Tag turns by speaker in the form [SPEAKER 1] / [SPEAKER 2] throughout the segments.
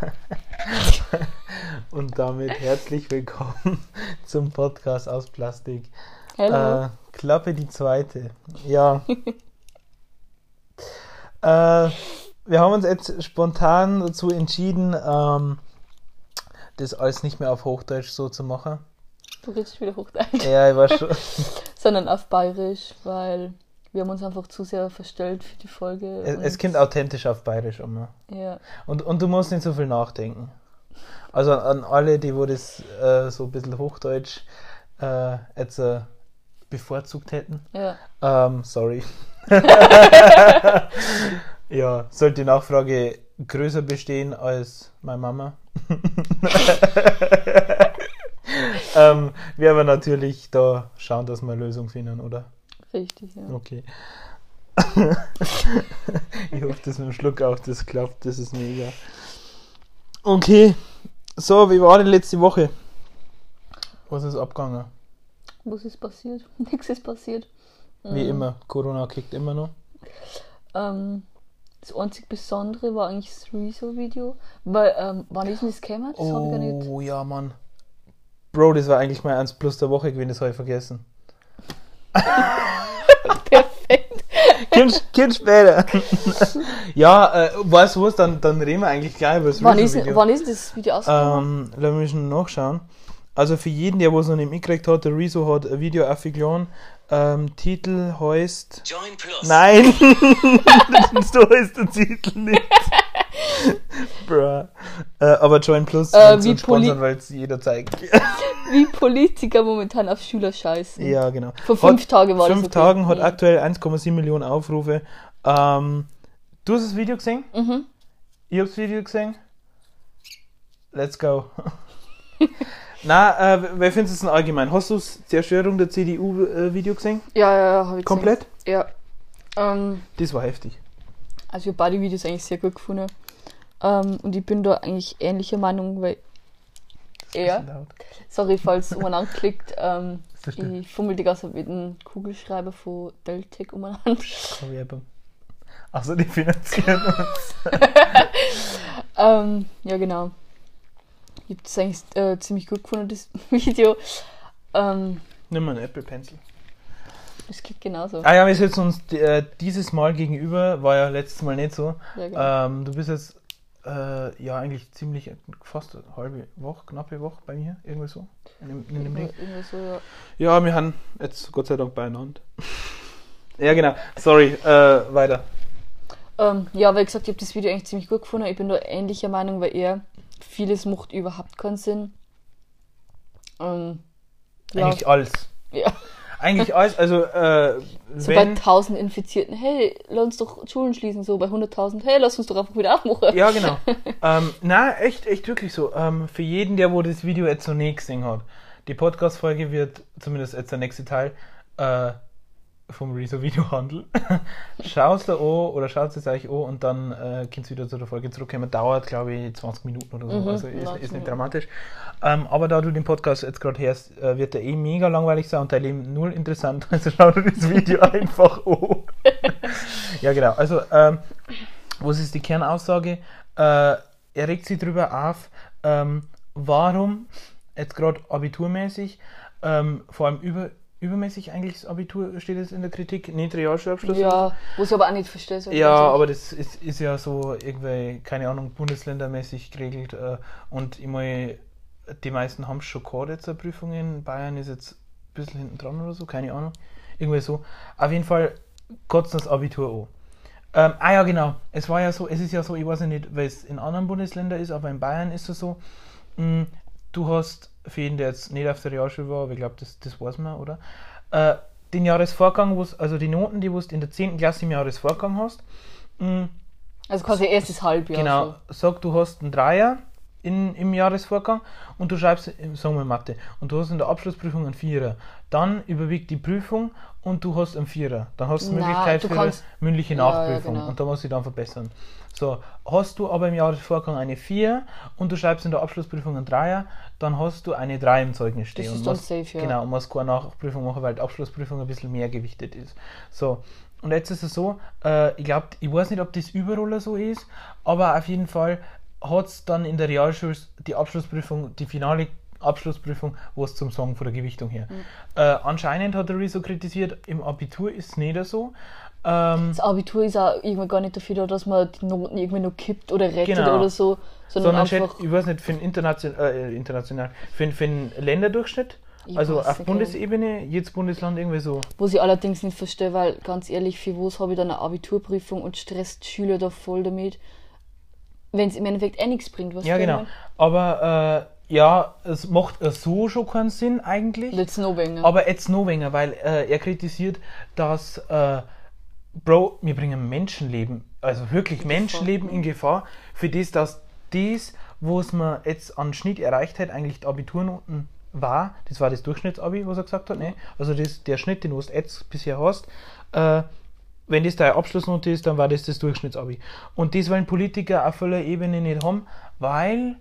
[SPEAKER 1] Und damit herzlich willkommen zum Podcast aus Plastik.
[SPEAKER 2] Hallo.
[SPEAKER 1] Äh, Klappe die zweite. Ja. äh, wir haben uns jetzt spontan dazu entschieden, ähm, das alles nicht mehr auf Hochdeutsch so zu machen.
[SPEAKER 2] du redest wieder Hochdeutsch.
[SPEAKER 1] Ja, ich war schon.
[SPEAKER 2] Sondern auf Bayerisch, weil wir haben uns einfach zu sehr verstellt für die Folge.
[SPEAKER 1] es, es kommt authentisch auf Bayerisch um.
[SPEAKER 2] Ja,
[SPEAKER 1] Und, und du musst nicht so viel nachdenken. Also an alle, die wo das äh, so ein bisschen Hochdeutsch äh, jetzt äh, bevorzugt hätten.
[SPEAKER 2] ja.
[SPEAKER 1] Ähm, sorry. ja, sollte die Nachfrage größer bestehen als meine Mama. ähm, wir aber natürlich da schauen, dass wir eine Lösung finden, oder?
[SPEAKER 2] Richtig, ja.
[SPEAKER 1] Okay. ich hoffe, dass mit dem Schluck auch das klappt. Das ist mega. Okay. So, wie war die letzte Woche? Was ist abgegangen?
[SPEAKER 2] Was ist passiert? Nichts ist passiert.
[SPEAKER 1] Wie
[SPEAKER 2] Mhm.
[SPEAKER 1] immer. Corona kickt immer noch.
[SPEAKER 2] Ähm, das einzig Besondere war eigentlich das Rezo-Video. Weil, ähm, wann ist denn das gekommen? Das habe ich gar nicht.
[SPEAKER 1] Oh ja, Mann. Bro, das war eigentlich mal 1 plus der Woche gewesen, das habe ich vergessen.
[SPEAKER 2] Perfekt.
[SPEAKER 1] Kind, kind später. ja, äh, weißt du was, dann, dann reden wir eigentlich gleich über das
[SPEAKER 2] Wann ist,
[SPEAKER 1] Rezo-Video.
[SPEAKER 2] wann ist das Video ausgekommen?
[SPEAKER 1] Ähm, lass mich schon nachschauen. Also für jeden, der was noch nicht mitgekriegt hat, der Rezo hat ein Video aufgeladen. Ähm, Titel heißt...
[SPEAKER 3] Join Plus.
[SPEAKER 1] Nein! so ist der Titel nicht. Bruh. Äh, aber Join Plus
[SPEAKER 2] Äh, wie
[SPEAKER 1] sponsern, weil es jeder zeigt.
[SPEAKER 2] Wie Politiker momentan auf Schüler scheißen.
[SPEAKER 1] ja, genau.
[SPEAKER 2] Vor fünf Tagen war das
[SPEAKER 1] Fünf
[SPEAKER 2] okay.
[SPEAKER 1] Tagen hat
[SPEAKER 2] Ja.
[SPEAKER 1] aktuell 1,7 Millionen Aufrufe. Ähm, du hast das Video gesehen?
[SPEAKER 2] Mhm.
[SPEAKER 1] Ich habe das Video gesehen. Let's go. Na, äh, wer findest du es denn allgemein? Hast du das Zerstörung der CDU-Video gesehen?
[SPEAKER 2] Ja, ja, ja, habe ich
[SPEAKER 1] Komplett?
[SPEAKER 2] gesehen. Ja. Ähm,
[SPEAKER 1] Das war heftig.
[SPEAKER 2] also ich habe beide Videos eigentlich sehr gut gefunden. Ähm, und ich bin da eigentlich ähnlicher Meinung, weil er, sorry, falls man anklickt, ähm,
[SPEAKER 1] Ist das stimmt.
[SPEAKER 2] ich fummel die ganze Zeit mit einem Kugelschreiber von Deltec umeinander.
[SPEAKER 1] Achso, die finanzieren uns.
[SPEAKER 2] ähm, ja, genau. Ich habe das eigentlich äh, ziemlich gut gefunden, das Video. Ähm,
[SPEAKER 1] Nimm mal einen Apple Pencil.
[SPEAKER 2] es geht genauso.
[SPEAKER 1] Ah ja, wir sitzen uns äh, dieses Mal gegenüber, war ja letztes Mal nicht so.
[SPEAKER 2] Ja, genau.
[SPEAKER 1] Ähm, du bist jetzt äh, ja eigentlich ziemlich fast eine halbe Woche, knappe Woche bei mir, irgendwie so. In dem, in dem Ding.
[SPEAKER 2] So, ja.
[SPEAKER 1] Ja, wir haben jetzt Gott sei Dank beieinander. ja, genau. Sorry, äh, weiter.
[SPEAKER 2] Ähm, ja, wie gesagt, ich habe das Video eigentlich ziemlich gut gefunden. Ich bin da ähnlicher Meinung, weil er vieles macht überhaupt keinen Sinn. Ähm, ja,
[SPEAKER 1] Eigentlich alles.
[SPEAKER 2] ja.
[SPEAKER 1] Eigentlich alles, also äh,
[SPEAKER 2] So bei
[SPEAKER 1] wenn,
[SPEAKER 2] 1000 Infizierten, hey, lass uns doch Schulen schließen. So bei 100.000, hey, lass uns doch einfach wieder aufmachen.
[SPEAKER 1] ja genau. ähm, na, echt, echt wirklich so. Ähm, für jeden, der wo das Video jetzt noch nicht gesehen hat, die Podcast-Folge wird, zumindest jetzt der nächste Teil, äh, vom Rezo-Video handeln. Schaut da an oder schaut es euch an und dann äh, könnt ihr wieder zu der Folge zurückkommen. Dauert, glaube ich, 20 Minuten oder so.
[SPEAKER 2] Mhm,
[SPEAKER 1] also ist, ist nicht dramatisch. Ähm, aber da du den Podcast jetzt gerade hörst, äh, wird der eh mega langweilig sein und dein Leben null interessant. Also schau dir das Video einfach an. ja, genau. Also, ähm, was ist die Kernaussage? Äh, er regt sich darüber auf, ähm, warum jetzt gerade abiturmäßig, ähm, vor allem über, übermäßig eigentlich das Abitur steht es in der Kritik, nicht Realschulabschluss.
[SPEAKER 2] Ja, wo ich aber auch nicht verstehe. so
[SPEAKER 1] Ja, aber das ist, ist ja so irgendwie, keine Ahnung, bundesländermäßig geregelt. Äh, und ich meine, die meisten haben schon gehabt jetzt Prüfungen. Bayern ist jetzt ein bisschen hinten dran oder so, keine Ahnung. Irgendwie so. Auf jeden Fall kotzt das Abitur an. Ähm, ah ja, genau. Es war ja so, es ist ja so, ich weiß ja nicht, weil es in anderen Bundesländern ist, aber in Bayern ist es so, mh, du hast, für jeden, der jetzt nicht auf der Realschule war, aber ich glaube, das, das weiß man, oder? Äh, den Jahresvorgang, also die Noten, die du in der 10. Klasse im Jahresvorgang hast, mh,
[SPEAKER 2] Also quasi erstes Halbjahr.
[SPEAKER 1] Genau, sag du hast einen Dreier in, im Jahresvorgang und du schreibst, sagen wir Mathe, und du hast in der Abschlussprüfung einen Vierer. Dann überwiegt die Prüfung und du hast einen Vierer. Dann hast du die Möglichkeit für eine mündliche
[SPEAKER 2] Ja, ja,
[SPEAKER 1] Nachprüfung
[SPEAKER 2] genau.
[SPEAKER 1] und da musst du dich dann verbessern. So, hast du aber im Jahresvorgang eine 4 und du schreibst in der Abschlussprüfung einen Dreier, dann hast du eine 3 im Zeugnis stehen.
[SPEAKER 2] ist
[SPEAKER 1] und
[SPEAKER 2] dann safe, ja.
[SPEAKER 1] Genau, und musst keine Nachprüfung machen, weil die Abschlussprüfung ein bisschen mehr gewichtet ist. So, und jetzt ist es so, äh, ich glaube, ich weiß nicht, ob das überall so ist, aber auf jeden Fall hat es dann in der Realschule die Abschlussprüfung, die finale Abschlussprüfung, wo es zum Sagen von der Gewichtung her. Äh, anscheinend hat er Rezo kritisiert, im Abitur ist es nicht so. Ähm,
[SPEAKER 2] Das Abitur ist auch irgendwie gar nicht dafür da, dass man die Noten irgendwie noch kippt oder rettet
[SPEAKER 1] Genau.
[SPEAKER 2] oder so, sondern,
[SPEAKER 1] sondern
[SPEAKER 2] einfach.
[SPEAKER 1] ich weiß nicht, für den internation äh, international, für, für den Länderdurchschnitt,
[SPEAKER 2] Ich
[SPEAKER 1] also auf
[SPEAKER 2] nicht,
[SPEAKER 1] Bundesebene, jedes Bundesland irgendwie so.
[SPEAKER 2] Was ich allerdings nicht verstehe, weil ganz ehrlich, für was habe ich dann eine Abiturprüfung und stresst Schüler da voll damit, wenn es im Endeffekt eh nichts bringt, was
[SPEAKER 1] Ja, genau. Aber äh, ja, es macht so schon keinen Sinn eigentlich.
[SPEAKER 2] Jetzt noch weniger.
[SPEAKER 1] Aber jetzt noch weniger, weil äh, er kritisiert, dass, äh, Bro, wir bringen Menschenleben, also wirklich Menschenleben in Gefahr, für das, dass das, was man jetzt an Schnitt erreicht hat, eigentlich die Abiturnoten war, das war das Durchschnittsabi, was er gesagt hat, ne? also das, der Schnitt, den du jetzt bisher hast, äh, wenn das deine Abschlussnote ist, dann war das das Durchschnittsabi. Und das wollen Politiker auf voller Ebene nicht haben, weil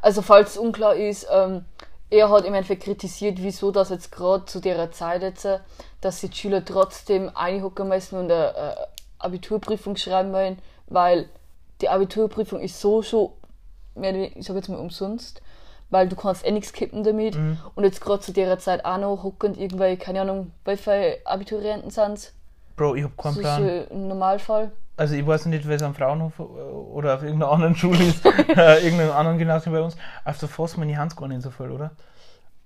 [SPEAKER 2] Also falls es unklar ist, ähm, er hat im Endeffekt kritisiert, wieso das jetzt gerade zu der Zeit jetzt, äh, dass die Schüler trotzdem einhocken müssen und eine äh, Abiturprüfung schreiben wollen, weil die Abiturprüfung ist so schon, ich sag jetzt mal umsonst, weil du kannst eh nichts kippen damit und jetzt gerade zu der Zeit auch noch hocken irgendwelche, keine Ahnung, viele Abiturienten sind?
[SPEAKER 1] Bro, ich hab keinen
[SPEAKER 2] So
[SPEAKER 1] Plan.
[SPEAKER 2] Normalfall.
[SPEAKER 1] Also ich weiß nicht, wer es am Fraunhof äh, oder auf irgendeiner anderen Schule ist, äh, irgendeinem anderen Gymnasium bei uns. Auf der Fass meine Hand gar nicht so voll, oder?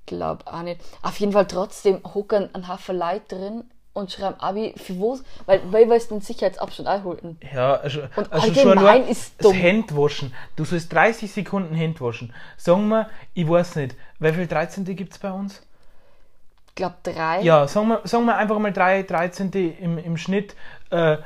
[SPEAKER 2] Glaub auch nicht. Auf jeden Fall trotzdem hocken ein Haufen Leute drin und schreiben Abi für was? Weil, weil wir den Sicherheitsabstand einhalten.
[SPEAKER 1] Ja, also,
[SPEAKER 2] Und
[SPEAKER 1] also
[SPEAKER 2] allgemein
[SPEAKER 1] allein
[SPEAKER 2] ist
[SPEAKER 1] das
[SPEAKER 2] dumm.
[SPEAKER 1] Händwaschen. Du sollst 30 Sekunden Händwaschen. Sagen wir, ich weiß nicht, wie viel 13. gibt es bei uns?
[SPEAKER 2] Ich glaub drei.
[SPEAKER 1] Ja, sagen wir, sagen wir einfach mal drei 13. im, im Schnitt. Äh,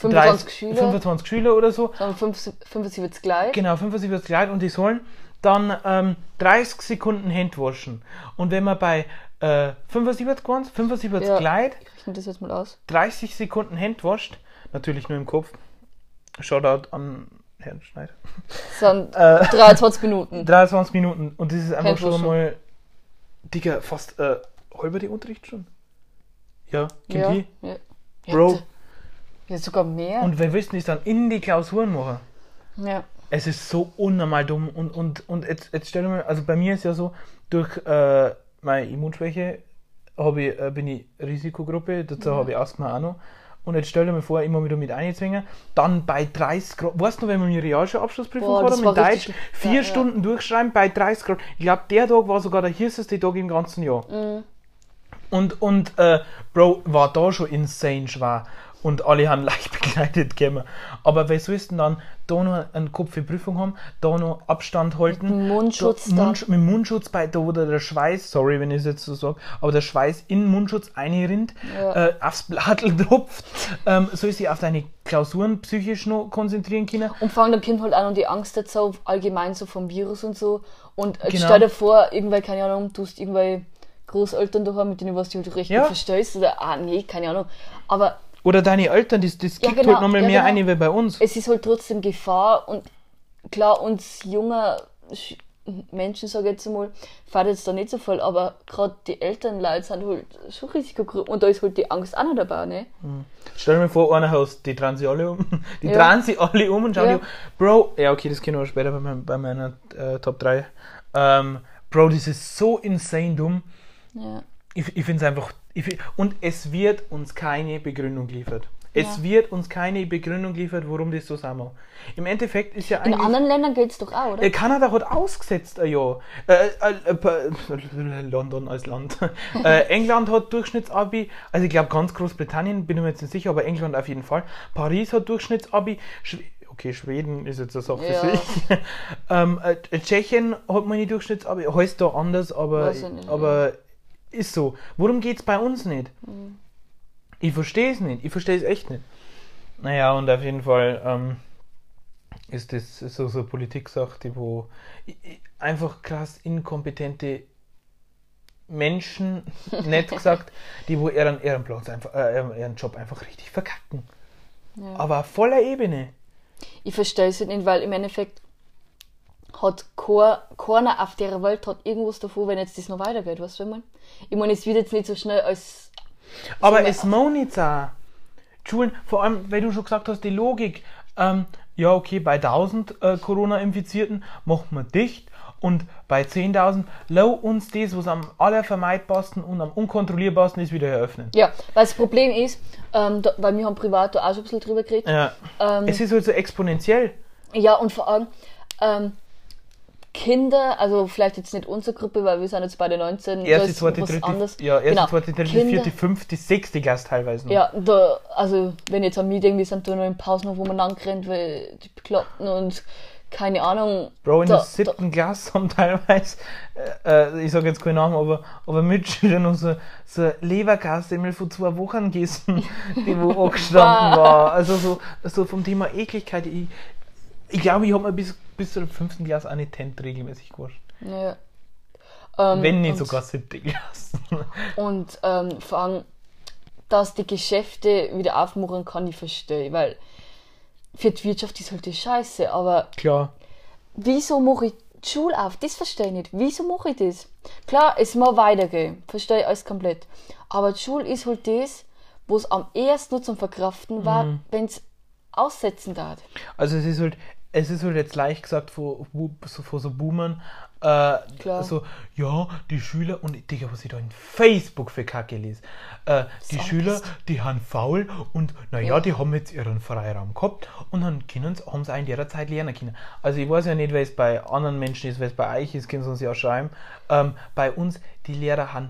[SPEAKER 2] 25
[SPEAKER 1] 30
[SPEAKER 2] Schüler.
[SPEAKER 1] 25 Schüler oder so.
[SPEAKER 2] Wir 75 75 gleich.
[SPEAKER 1] Genau, 75 Kleid und die sollen dann ähm, 30 Sekunden Händwaschen. Und wenn man bei äh, 75 waren, 75
[SPEAKER 2] Ja.
[SPEAKER 1] Kleid,
[SPEAKER 2] Ich rechne das jetzt mal aus.
[SPEAKER 1] 30 Sekunden Hand wascht, natürlich nur im Kopf. Shoutout an Herrn Schneider.
[SPEAKER 2] Das sind
[SPEAKER 1] Äh,
[SPEAKER 2] 23 Minuten.
[SPEAKER 1] 23 Minuten und das ist einfach schon mal, Digga, fast äh, halber die Unterricht schon. Ja, kommt
[SPEAKER 2] Ja, ja.
[SPEAKER 1] Bro.
[SPEAKER 2] Ja, ja, sogar mehr.
[SPEAKER 1] Und wir wissen es dann in die Klausuren machen.
[SPEAKER 2] ja.
[SPEAKER 1] Es ist so unnormal dumm und, und, und jetzt, jetzt stell dir mal, also bei mir ist ja so, durch äh, meine Immunschwäche ich, äh, bin ich Risikogruppe, dazu habe ich Asthma auch noch. Und jetzt stell dir mal vor, immer wieder mit einzwingen. Dann bei 30 Grad, weißt du, wenn wir eine Realschulabschlussprüfung in
[SPEAKER 2] war
[SPEAKER 1] Deutsch, vier
[SPEAKER 2] ja, ja.
[SPEAKER 1] Stunden durchschreiben bei 30 Grad. Ich glaube, der Tag war sogar der heißeste Tag im ganzen Jahr.
[SPEAKER 2] Mhm.
[SPEAKER 1] Und, und äh, Bro, war da schon insane schwer. Und alle haben leicht begleitet gekommen. Aber wer sollst denn dann da noch einen Kopf für Prüfung haben, da noch Abstand halten?
[SPEAKER 2] Mit dem Mundschutz
[SPEAKER 1] da,
[SPEAKER 2] da.
[SPEAKER 1] Mundsch mit dem Mundschutz bei, da wo der, Schweiß, sorry, wenn ich es jetzt so sage, aber der Schweiß in den Mundschutz einrinnt,
[SPEAKER 2] Ja.
[SPEAKER 1] äh, aufs Blattl tropft, ähm, soll sich auf deine Klausuren psychisch noch konzentrieren können.
[SPEAKER 2] Und vor allem, dann kommt halt auch noch die Angst dazu, allgemein so vom Virus und so. Und
[SPEAKER 1] Genau.
[SPEAKER 2] stell dir vor, irgendwelche, keine Ahnung, du hast irgendwelche Großeltern daheim, mit denen was du halt richtig
[SPEAKER 1] Ja.
[SPEAKER 2] verstehst. Oder, ah, nee, keine Ahnung. Aber
[SPEAKER 1] Oder deine Eltern, das, das
[SPEAKER 2] Ja,
[SPEAKER 1] kickt
[SPEAKER 2] genau,
[SPEAKER 1] halt nochmal
[SPEAKER 2] ja,
[SPEAKER 1] mehr
[SPEAKER 2] genau.
[SPEAKER 1] ein wie bei uns.
[SPEAKER 2] es ist halt trotzdem Gefahr und klar, uns junge Sch- Menschen, sage ich jetzt mal, fährt jetzt da nicht so voll, aber gerade die Elternleute sind halt schon Risikogruppen und da ist halt die Angst auch noch dabei, ne?
[SPEAKER 1] Stell dir mal vor, einer Haus, die drehen sich alle um. Die
[SPEAKER 2] Ja.
[SPEAKER 1] drehen sich alle um und schauen
[SPEAKER 2] Ja.
[SPEAKER 1] die um. Bro, ja, okay, das können wir später bei, mein, bei meiner äh, Top 3. Ähm, Bro, das ist so insane dumm.
[SPEAKER 2] Ja.
[SPEAKER 1] Ich, ich finde es einfach. Und es wird uns keine Begründung geliefert. Es
[SPEAKER 2] Ja.
[SPEAKER 1] wird uns keine Begründung geliefert, warum das so sein muss. Im Endeffekt ist ja
[SPEAKER 2] In anderen Ländern gilt es doch auch, oder?
[SPEAKER 1] Äh, Kanada hat ausgesetzt ein Jahr. Äh, äh, äh, London als Land. äh, England hat Durchschnittsabi, also ich glaube ganz Großbritannien, bin ich mir jetzt nicht sicher, aber England auf jeden Fall. Paris hat Durchschnittsabi. Schw okay, Schweden ist jetzt eine Sache für
[SPEAKER 2] Ja.
[SPEAKER 1] sich. ähm, äh, Tschechien hat meine Durchschnittsabi, heißt da anders, aber, aber ist so. Worum geht es bei uns nicht?
[SPEAKER 2] Mhm.
[SPEAKER 1] Ich verstehe es nicht. Ich verstehe es echt nicht. Naja, und auf jeden Fall ähm, ist das so so eine Politik-Sache, die wo einfach krass inkompetente Menschen, nett gesagt, die wo ihren, ihren Platz einfach, äh, ihren- ihren Job einfach richtig verkacken.
[SPEAKER 2] Ja.
[SPEAKER 1] Aber auf voller Ebene.
[SPEAKER 2] Ich verstehe es nicht, weil im Endeffekt hat kein- keiner auf der Welt hat irgendwas davon, wenn jetzt das noch weitergeht, weißt du, was ich meine? Ich meine, es wird jetzt nicht so schnell als.
[SPEAKER 1] Aber es nicht sein. Schulen, vor allem, weil du schon gesagt hast, die Logik. Ähm, ja, okay, bei 1000 äh, Corona-Infizierten machen wir dicht und bei 10.000 lau uns das, was am allervermeidbarsten und am unkontrollierbarsten ist, wieder eröffnen.
[SPEAKER 2] Ja, weil das Problem ist, ähm, da, weil wir haben privat da auch schon ein bisschen drüber geredet.
[SPEAKER 1] Ja.
[SPEAKER 2] Ähm,
[SPEAKER 1] es ist halt so exponentiell.
[SPEAKER 2] Ja, und vor allem ähm, Kinder, also vielleicht jetzt nicht unsere Gruppe, weil wir sind jetzt bei den 19, da
[SPEAKER 1] Erste, zweite, dritte,
[SPEAKER 2] anderes.
[SPEAKER 1] ja, erste,
[SPEAKER 2] Genau.
[SPEAKER 1] zweite, dritte,
[SPEAKER 2] Kinder-
[SPEAKER 1] vierte, fünfte, sechste Klasse teilweise noch.
[SPEAKER 2] Ja, da, also wenn jetzt mich denke, wir sind da noch in Pausen, wo man lang rennt, weil die Bekloppten und keine Ahnung.
[SPEAKER 1] Bro, in
[SPEAKER 2] da,
[SPEAKER 1] der siebten Klasse haben teilweise, äh, äh, ich sage jetzt keinen Namen, aber, aber Mitschüler noch so, so eine Leberkasse die von zwei Wochen gegessen, die wo angestanden war. Also so, so vom Thema Ekligkeit. Ich, ich glaube, ich habe mir bis, bis zur fünften Klasse eine Tent regelmäßig gewascht.
[SPEAKER 2] da, ja. Ähm,
[SPEAKER 1] Wenn nicht
[SPEAKER 2] und,
[SPEAKER 1] sogar siebte Klasse.
[SPEAKER 2] Und ähm, vor allem, dass die Geschäfte wieder aufmachen kann, ich verstehe, weil für die Wirtschaft ist halt die Scheiße, aber
[SPEAKER 1] Klar.
[SPEAKER 2] wieso mache ich die Schule auf? Das verstehe ich nicht. Wieso mache ich das? Klar, es muss weitergehen. Verstehe ich alles komplett. Aber die Schule ist halt das, wo es am ehesten nur zum Verkraften war,
[SPEAKER 1] Mhm.
[SPEAKER 2] wenn es aussetzen darf.
[SPEAKER 1] Also es ist halt, es ist halt jetzt leicht gesagt vor, so, vor so Boomern, äh, so, ja, die Schüler, und Digga, was ich da in Facebook für Kacke lese, äh, die Schüler, die haben faul und naja,
[SPEAKER 2] Ja.
[SPEAKER 1] die haben jetzt ihren Freiraum gehabt und dann können sie, haben sie auch in der Zeit lernen können. Also ich weiß ja nicht, weil es bei anderen Menschen ist, weil es bei euch ist, können sie uns ja schreiben. Ähm, bei uns, die Lehrer haben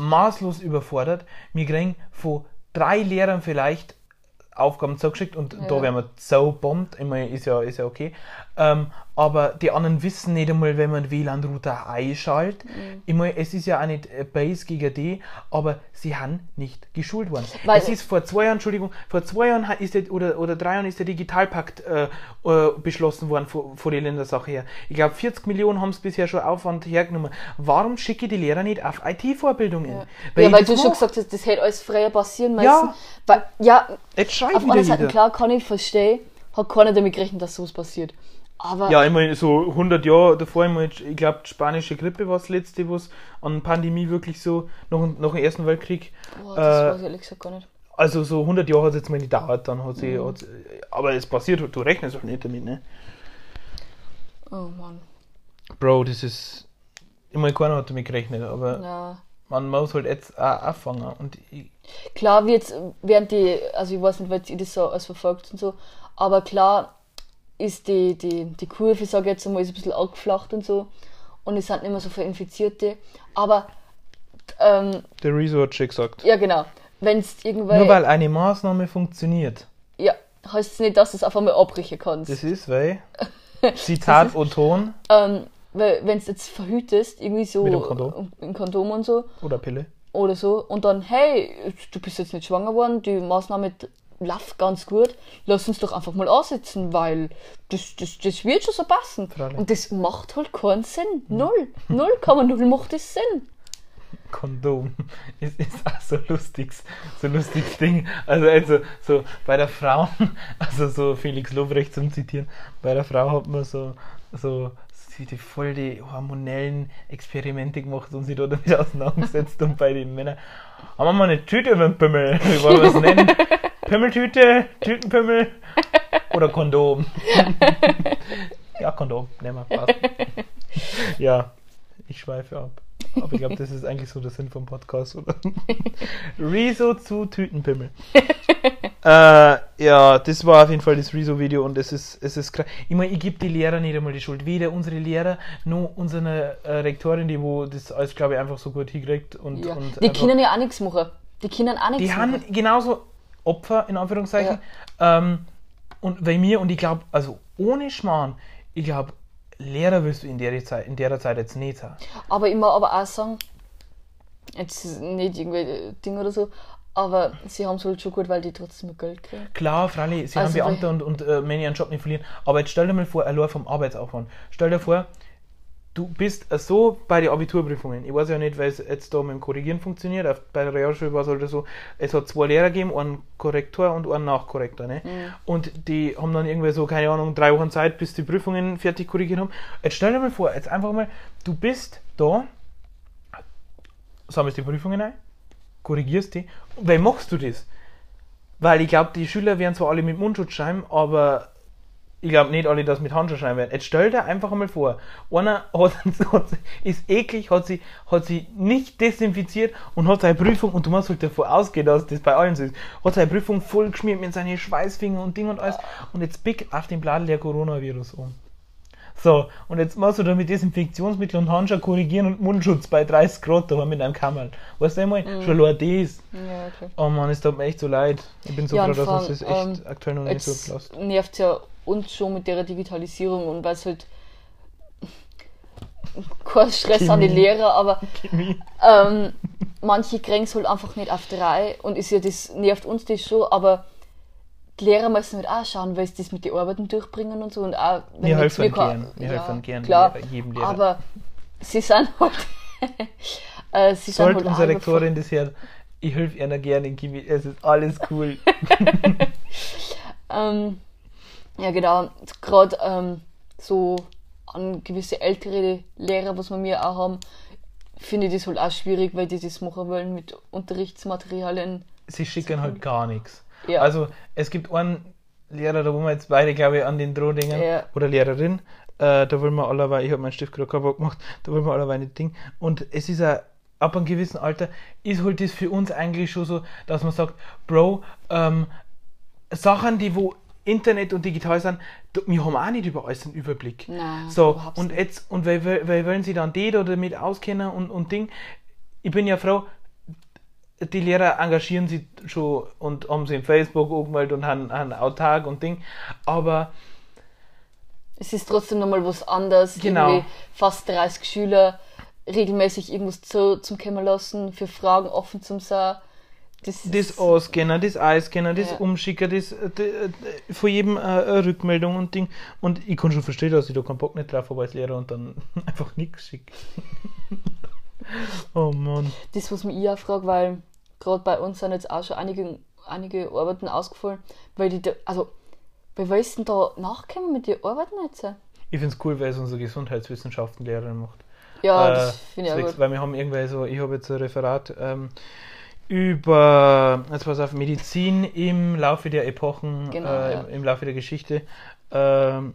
[SPEAKER 1] maßlos überfordert. Wir kriegen von drei Lehrern vielleicht Aufgaben zugeschickt und da
[SPEAKER 2] Ja.
[SPEAKER 1] werden wir so bombt. Ich meine, ist ja, ist ja okay. Ähm, aber die anderen wissen nicht einmal, wenn man WLAN-Router einschaltet.
[SPEAKER 2] Mhm.
[SPEAKER 1] Ich meine, es ist ja auch nicht äh, Base gegen die, aber sie haben nicht geschult worden.
[SPEAKER 2] Weil-
[SPEAKER 1] es ist vor zwei Jahren, Entschuldigung, vor zwei Jahren ist der, oder, oder drei Jahren ist der Digitalpakt äh, äh, beschlossen worden vor, vor die Ländersache her. Ich glaube, 40 Millionen haben es bisher schon Aufwand hergenommen. Warum schicke ich die Lehrer nicht auf IT-Vorbildungen?
[SPEAKER 2] Ja, weil,
[SPEAKER 1] ich
[SPEAKER 2] weil du schon gesagt hast, das hätte alles früher passieren müssen.
[SPEAKER 1] Ja.
[SPEAKER 2] Weil, ja,
[SPEAKER 1] Jetzt
[SPEAKER 2] auf einer Seite, klar, kann ich verstehen, hat keiner damit gerechnet, dass sowas passiert. Aber
[SPEAKER 1] Ja, meine, so 100 Jahre davor, ich, mein, ich glaube, die spanische Grippe war das letzte, was an Pandemie wirklich so, nach, nach dem Ersten Weltkrieg,
[SPEAKER 2] boah, das
[SPEAKER 1] äh,
[SPEAKER 2] weiß ich ehrlich gesagt gar nicht.
[SPEAKER 1] also so 100 Jahre hat es jetzt mal nicht gedauert, dann hat sie,
[SPEAKER 2] Mhm.
[SPEAKER 1] hat, aber es passiert, du rechnest auch nicht damit, ne?
[SPEAKER 2] Oh Mann.
[SPEAKER 1] Bro, das ist, ich meine, keiner hat damit gerechnet, aber
[SPEAKER 2] Ja.
[SPEAKER 1] man muss halt jetzt auch anfangen und
[SPEAKER 2] Klar wird während die, also ich weiß nicht, weil ihr das so als verfolgt und so, aber klar ist die, die, die Kurve, sage ich jetzt einmal, ist ein bisschen abgeflacht und so. Und es sind nicht mehr so viele Infizierte. Aber, ähm,
[SPEAKER 1] der Rezo hat schon gesagt.
[SPEAKER 2] ja genau, wenn es irgendwann.
[SPEAKER 1] Nur weil eine Maßnahme funktioniert,
[SPEAKER 2] Ja, heißt es nicht, dass du es auf einmal abbrechen kannst.
[SPEAKER 1] das ist, weil, Zitat und Ton
[SPEAKER 2] Ähm, weil wenn du jetzt verhütest, irgendwie so
[SPEAKER 1] Mit dem Kondom.
[SPEAKER 2] ein Kondom und so,
[SPEAKER 1] oder Pille.
[SPEAKER 2] oder so, und dann, hey, du bist jetzt nicht schwanger worden, die Maßnahme läuft ganz gut, lass uns doch einfach mal ansetzen, weil das, das, das wird schon so passen.
[SPEAKER 1] Freilich.
[SPEAKER 2] Und das macht halt keinen Sinn. Null. Null Komma null macht das Sinn.
[SPEAKER 1] Kondom. Es ist auch so lustiges, so lustiges Ding. Also, also, so bei der Frau, also so Felix Lobrecht zum Zitieren, bei der Frau hat man so, so, die voll die hormonellen Experimente gemacht und sich da damit auseinandergesetzt und bei den Männern haben wir mal eine Tüte über den Pimmel, wie wollen wir es nennen? Pimmeltüte, Tütenpimmel oder Kondom? ja, Kondom, nehmen wir, passt. Ja, ich schweife ab. Aber ich glaube, das ist eigentlich so der Sinn vom Podcast, oder? Rezo zu Tütenpimmel. äh, ja, das war auf jeden Fall das Rezo-Video und es ist, es ist krass. Ich meine, ich gebe die Lehrer nicht einmal die Schuld. Weder unsere Lehrer noch unsere äh, Rektorin, die wo das alles, glaube ich, einfach so gut hinkriegt. Und,
[SPEAKER 2] Ja.
[SPEAKER 1] und
[SPEAKER 2] Die können ja auch nichts machen. Die können auch nichts
[SPEAKER 1] die haben
[SPEAKER 2] machen.
[SPEAKER 1] genauso Opfer, in Anführungszeichen. Ähm, und bei mir, und ich glaube, also ohne Schmarrn, ich glaube, Lehrer wirst du in der Zeit, in der Zeit jetzt nicht sein.
[SPEAKER 2] Aber ich muss aber auch sagen, jetzt ist nicht irgendwie Ding oder so, aber sie haben es halt schon gut, weil die trotzdem Geld kriegen.
[SPEAKER 1] Klar, freilich, sie
[SPEAKER 2] Also,
[SPEAKER 1] haben Beamte und, und äh, einen Job nicht verlieren. Aber jetzt stell dir mal vor, allein vom Arbeitsaufwand. Stell dir vor, du bist so bei den Abiturprüfungen. Ich weiß ja nicht, weil es jetzt da mit dem Korrigieren funktioniert. Auf, bei der Realschule war es halt so, es hat zwei Lehrer gegeben, einen Korrektor und einen Nachkorrektor. Ne? Und die haben dann irgendwie so, keine Ahnung, drei Wochen Zeit, bis die Prüfungen fertig korrigiert haben. Jetzt stell dir mal vor, jetzt einfach mal, du bist da, sammelst die Prüfungen ein, korrigierst die. Und wie machst du das? Weil ich glaube, die Schüler werden zwar alle mit Mundschutz schreiben, aber ich glaube nicht alle das mit Handschuhen schreiben werden. Jetzt stell dir einfach einmal vor, einer hat, hat, ist eklig, hat sie, hat sie nicht desinfiziert und hat seine Prüfung, und du musst halt davon ausgehen, dass das bei allen so ist, hat seine Prüfung voll geschmiert mit seinen Schweißfingern und Ding und alles und jetzt pick auf den Blatt der Coronavirus um. So, und jetzt machst du da mit Desinfektionsmittel und Handschuhe korrigieren und Mundschutz bei 30 Grad da mit einem Kammerl. Weißt du einmal? Mhm. Schon nur das.
[SPEAKER 2] Ja, okay.
[SPEAKER 1] Oh Mann, es tut mir echt so leid. Ich bin so
[SPEAKER 2] Ja,
[SPEAKER 1] froh, dass uns das echt
[SPEAKER 2] allem,
[SPEAKER 1] aktuell noch nicht so lasst.
[SPEAKER 2] nervt ja uns schon mit der Digitalisierung und es halt kein Stress an die
[SPEAKER 1] Chemie.
[SPEAKER 2] Lehrer, aber
[SPEAKER 1] Chemie.
[SPEAKER 2] ähm, manche kriegen es halt einfach nicht auf drei und ist ja das nervt uns das schon, aber die Lehrer müssen halt auch schauen, weil sie das mit den Arbeiten durchbringen und so und auch wenn
[SPEAKER 1] Wir helfen gern. Wir helfen gern
[SPEAKER 2] klar,
[SPEAKER 1] jedem Lehrer.
[SPEAKER 2] aber sie sind halt äh, sie sind
[SPEAKER 1] Sollte
[SPEAKER 2] halt
[SPEAKER 1] unsere Rektorin das hören, ich helfe ihr gerne in Chemie, es ist alles cool.
[SPEAKER 2] Ähm, ja, genau. Gerade ähm, so an gewisse ältere Lehrer, was wir mir auch haben, finde ich das halt auch schwierig, weil die das machen wollen mit Unterrichtsmaterialien.
[SPEAKER 1] Sie schicken halt gar nichts.
[SPEAKER 2] Ja.
[SPEAKER 1] Also es gibt einen Lehrer, da wo wir jetzt beide, glaube ich, an den Droh dingen,
[SPEAKER 2] Ja.
[SPEAKER 1] oder Lehrerin, äh, da wollen wir allerweil, ich habe meinen Stift gerade kaputt gemacht, da wollen wir allerweil nicht Ding. Und es ist ja ab einem gewissen Alter, ist halt das für uns eigentlich schon so, dass man sagt, Bro, ähm, Sachen, die wo Internet und digital sind, wir haben auch nicht über alles einen Überblick.
[SPEAKER 2] Nein,
[SPEAKER 1] so, und jetzt, und weil, weil, wollen sie dann die da damit auskennen und, und Ding. Ich bin ja froh, die Lehrer engagieren sich schon und haben sie in Facebook angemeldet und haben, haben autark und Ding. Aber
[SPEAKER 2] Es ist trotzdem nochmal was anderes.
[SPEAKER 1] Genau.
[SPEAKER 2] Irgendwie fast 30 Schüler regelmäßig irgendwas zu, zum Kommen lassen, für Fragen offen zum sein. Das,
[SPEAKER 1] das Ausscannen, das Einscannen, das
[SPEAKER 2] Ja.
[SPEAKER 1] Umschicken, das äh, d- äh, von jedem äh, eine Rückmeldung und Ding. Und ich kann schon verstehen, dass ich da keinen Bock nicht drauf habe als Lehrer und dann einfach nichts schicke. oh Mann.
[SPEAKER 2] das, was mich ich auch frage, weil gerade bei uns sind jetzt auch schon einige, einige Arbeiten ausgefallen, weil die, da, also, willst du denn da nachkommen mit den Arbeiten jetzt?
[SPEAKER 1] Ich finde es cool, weil es unsere Gesundheitswissenschaftenlehrerin macht.
[SPEAKER 2] Ja,
[SPEAKER 1] Äh,
[SPEAKER 2] das finde ich auch gut.
[SPEAKER 1] Weil wir haben irgendwie so, ich habe jetzt ein Referat ähm, über, jetzt pass auf, Medizin im Laufe der Epochen,
[SPEAKER 2] Genau,
[SPEAKER 1] äh,
[SPEAKER 2] ja.
[SPEAKER 1] im, im Laufe der Geschichte, ähm,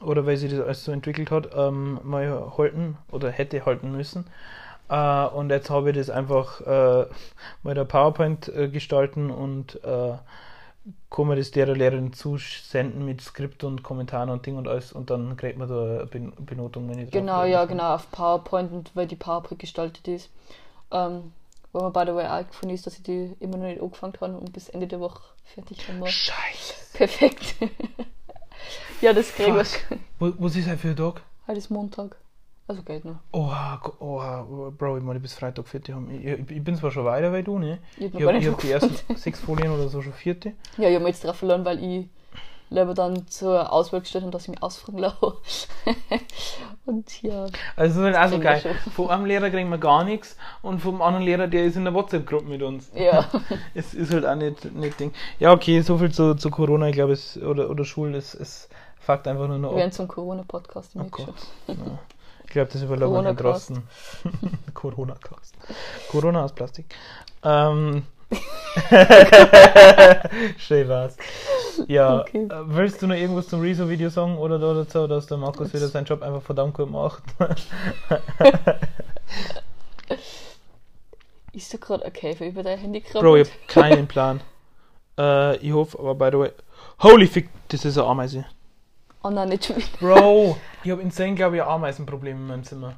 [SPEAKER 1] oder weil sie das alles so entwickelt hat, ähm, mal halten oder hätte halten müssen. Äh, und jetzt habe ich das einfach äh, mal der PowerPoint äh, gestalten und äh, kann man das der Lehrerin zusenden mit Skript und Kommentaren und Ding und alles und dann kriegt man da eine Ben- Benotung, wenn ich
[SPEAKER 2] Genau, ja, genau, auf PowerPoint und weil die PowerPoint gestaltet ist. Ähm, wo mir by the way auch gefallen ist, dass ich die immer noch nicht angefangen habe und bis Ende der Woche fertig haben wir.
[SPEAKER 1] Scheiße.
[SPEAKER 2] Perfekt. ja, das kriegen wir schon.
[SPEAKER 1] Was ist halt für ein Tag?
[SPEAKER 2] Heute ist Montag. Also geht noch.
[SPEAKER 1] Oha, oha, oh, Bro, ich meine, bis Freitag fertig haben. Ich, ich, ich bin zwar schon weiter weil du, ne?
[SPEAKER 2] Ich
[SPEAKER 1] habe hab die ersten sechs Folien oder so schon vierte.
[SPEAKER 2] Ja, ich habe mich jetzt drauf verloren, weil ich lieber dann zur Auswahl gestellt habe, dass ich mich ausfragen lasse. und ja,
[SPEAKER 1] Also das ist
[SPEAKER 2] kriegen wir
[SPEAKER 1] geil. Von einem Lehrer kriegen wir gar nichts und vom anderen Lehrer, der ist in der WhatsApp-Gruppe mit uns.
[SPEAKER 2] ja.
[SPEAKER 1] Es ist halt auch nicht, nicht Ding. Ja, okay, so viel zu, zu Corona, ich glaube, es, oder, oder Schule, es, es fuckt einfach nur noch
[SPEAKER 2] Wir
[SPEAKER 1] ab.
[SPEAKER 2] werden zum Corona-Podcast
[SPEAKER 1] Oh
[SPEAKER 2] im
[SPEAKER 1] Gott. Ja. Ich glaube, das überlassen wir. Drosten. Corona-Cast. Corona aus Plastik. Ähm. Schön war's. Ja,
[SPEAKER 2] Okay.
[SPEAKER 1] äh, willst du noch irgendwas zum Rezo-Video sagen oder da dazu, dass der Markus wieder seinen Job einfach verdammt gut macht?
[SPEAKER 2] Ist da gerade ein Käfer über dein Handy krabbelt?
[SPEAKER 1] Bro, ich hab keinen Plan. Äh, ich hoffe, aber by the way. Holy fick, das ist eine Ameise.
[SPEAKER 2] Oh nein, nicht schon wieder.
[SPEAKER 1] Bro, ich habe insane, glaube ich, ein Ameisenproblem in meinem Zimmer.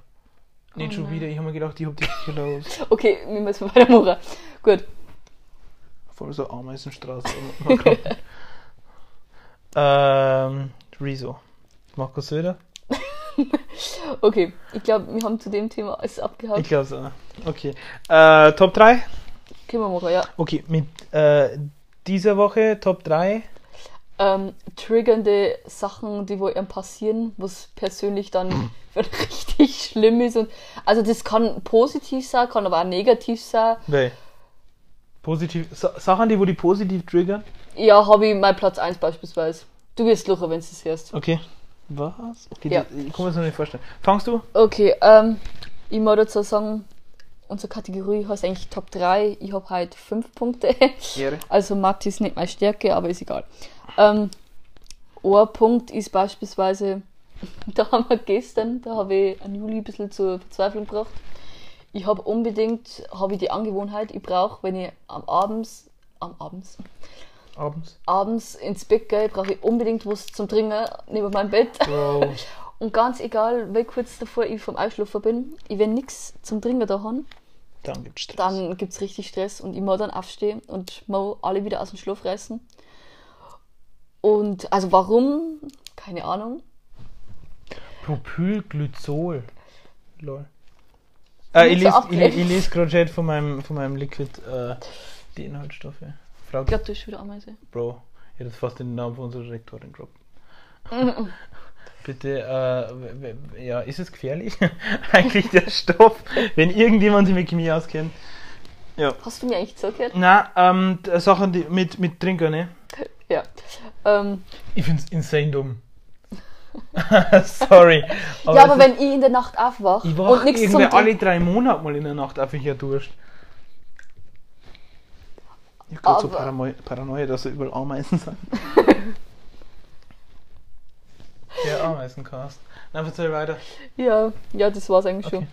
[SPEAKER 1] Nicht
[SPEAKER 2] Oh
[SPEAKER 1] schon wieder, ich habe mir gedacht, ich hab die los.
[SPEAKER 2] Okay, wir müssen weitermachen. Gut.
[SPEAKER 1] Voll so Ameisenstraße. Ähm, Rezo. Markus Söder?
[SPEAKER 2] Okay, ich glaube, wir haben zu dem Thema alles
[SPEAKER 1] Ich
[SPEAKER 2] abgehakt.
[SPEAKER 1] glaube so. Okay. Äh, Top 3?
[SPEAKER 2] Können wir machen, ja.
[SPEAKER 1] Okay, mit äh, dieser Woche Top 3.
[SPEAKER 2] Ähm, triggernde Sachen, die wo ihm passieren, was persönlich dann richtig schlimm ist. Und, also das kann positiv sein, kann aber auch negativ sein.
[SPEAKER 1] Weil. Positiv. Sa Sachen, die wo die positiv triggern.
[SPEAKER 2] Ja, habe ich mein Platz 1 beispielsweise. Du wirst lachen, wenn du es hörst.
[SPEAKER 1] Okay. Was? Okay,
[SPEAKER 2] Ja.
[SPEAKER 1] das- Ich kann mir das noch nicht vorstellen. Fangst du?
[SPEAKER 2] Okay, ähm, ich muss dazu sagen, unsere Kategorie heißt eigentlich Top 3. Ich habe heute 5 Punkte.
[SPEAKER 1] Ehre.
[SPEAKER 2] Also Mathe ist nicht meine Stärke, aber ist egal. Ähm, ein Punkt ist beispielsweise, da haben wir gestern, da habe ich einen Juli ein bisschen zur Verzweiflung gebracht. Ich habe unbedingt, habe ich die Angewohnheit, ich brauche, wenn ich am Abends, am Abends,
[SPEAKER 1] Abends.
[SPEAKER 2] abends ins Bett gehe, brauche ich unbedingt was zum Trinken neben meinem Bett.
[SPEAKER 1] Bro.
[SPEAKER 2] Und ganz egal, wie kurz davor ich vom Einschlafen bin, ich wenn nichts zum Trinken da habe,
[SPEAKER 1] Dann gibt's Stress.
[SPEAKER 2] dann gibt es richtig Stress und ich muss dann aufstehen und muss alle wieder aus dem Schlaf reißen. Und also warum? Keine Ahnung.
[SPEAKER 1] Propylglycol. Lol. Äh, ich
[SPEAKER 2] so
[SPEAKER 1] lese ich, ich les gerade Chat von meinem, von meinem Liquid äh, die Inhaltsstoffe. Frau
[SPEAKER 2] Ich glaube, du hast wieder Ameise.
[SPEAKER 1] Bro, ich hätte fast den Namen von unserer Rektorin gedroppt. Bitte, äh, ja, ist es gefährlich? Eigentlich der Stoff, wenn irgendjemand sich mit Chemie auskennt. Ja.
[SPEAKER 2] Hast du mir eigentlich zugehört?
[SPEAKER 1] Na, ähm, Sachen die, mit, mit Trinker, ne?
[SPEAKER 2] Ja. Ähm,
[SPEAKER 1] Ich find's insane dumm. Sorry.
[SPEAKER 2] ja,
[SPEAKER 1] es
[SPEAKER 2] aber wenn ich in der Nacht aufwache
[SPEAKER 1] Ich
[SPEAKER 2] und
[SPEAKER 1] wach
[SPEAKER 2] nichts zum
[SPEAKER 1] alle drei Monate mal in der Nacht auf ich ja durch. Ich hab grad so
[SPEAKER 2] Aber-
[SPEAKER 1] Paranoia, dass da überall Ameisen sind. ja, Ameisencast. Na, erzähl weiter.
[SPEAKER 2] Ja, ja, das war's eigentlich
[SPEAKER 1] Okay.
[SPEAKER 2] schon.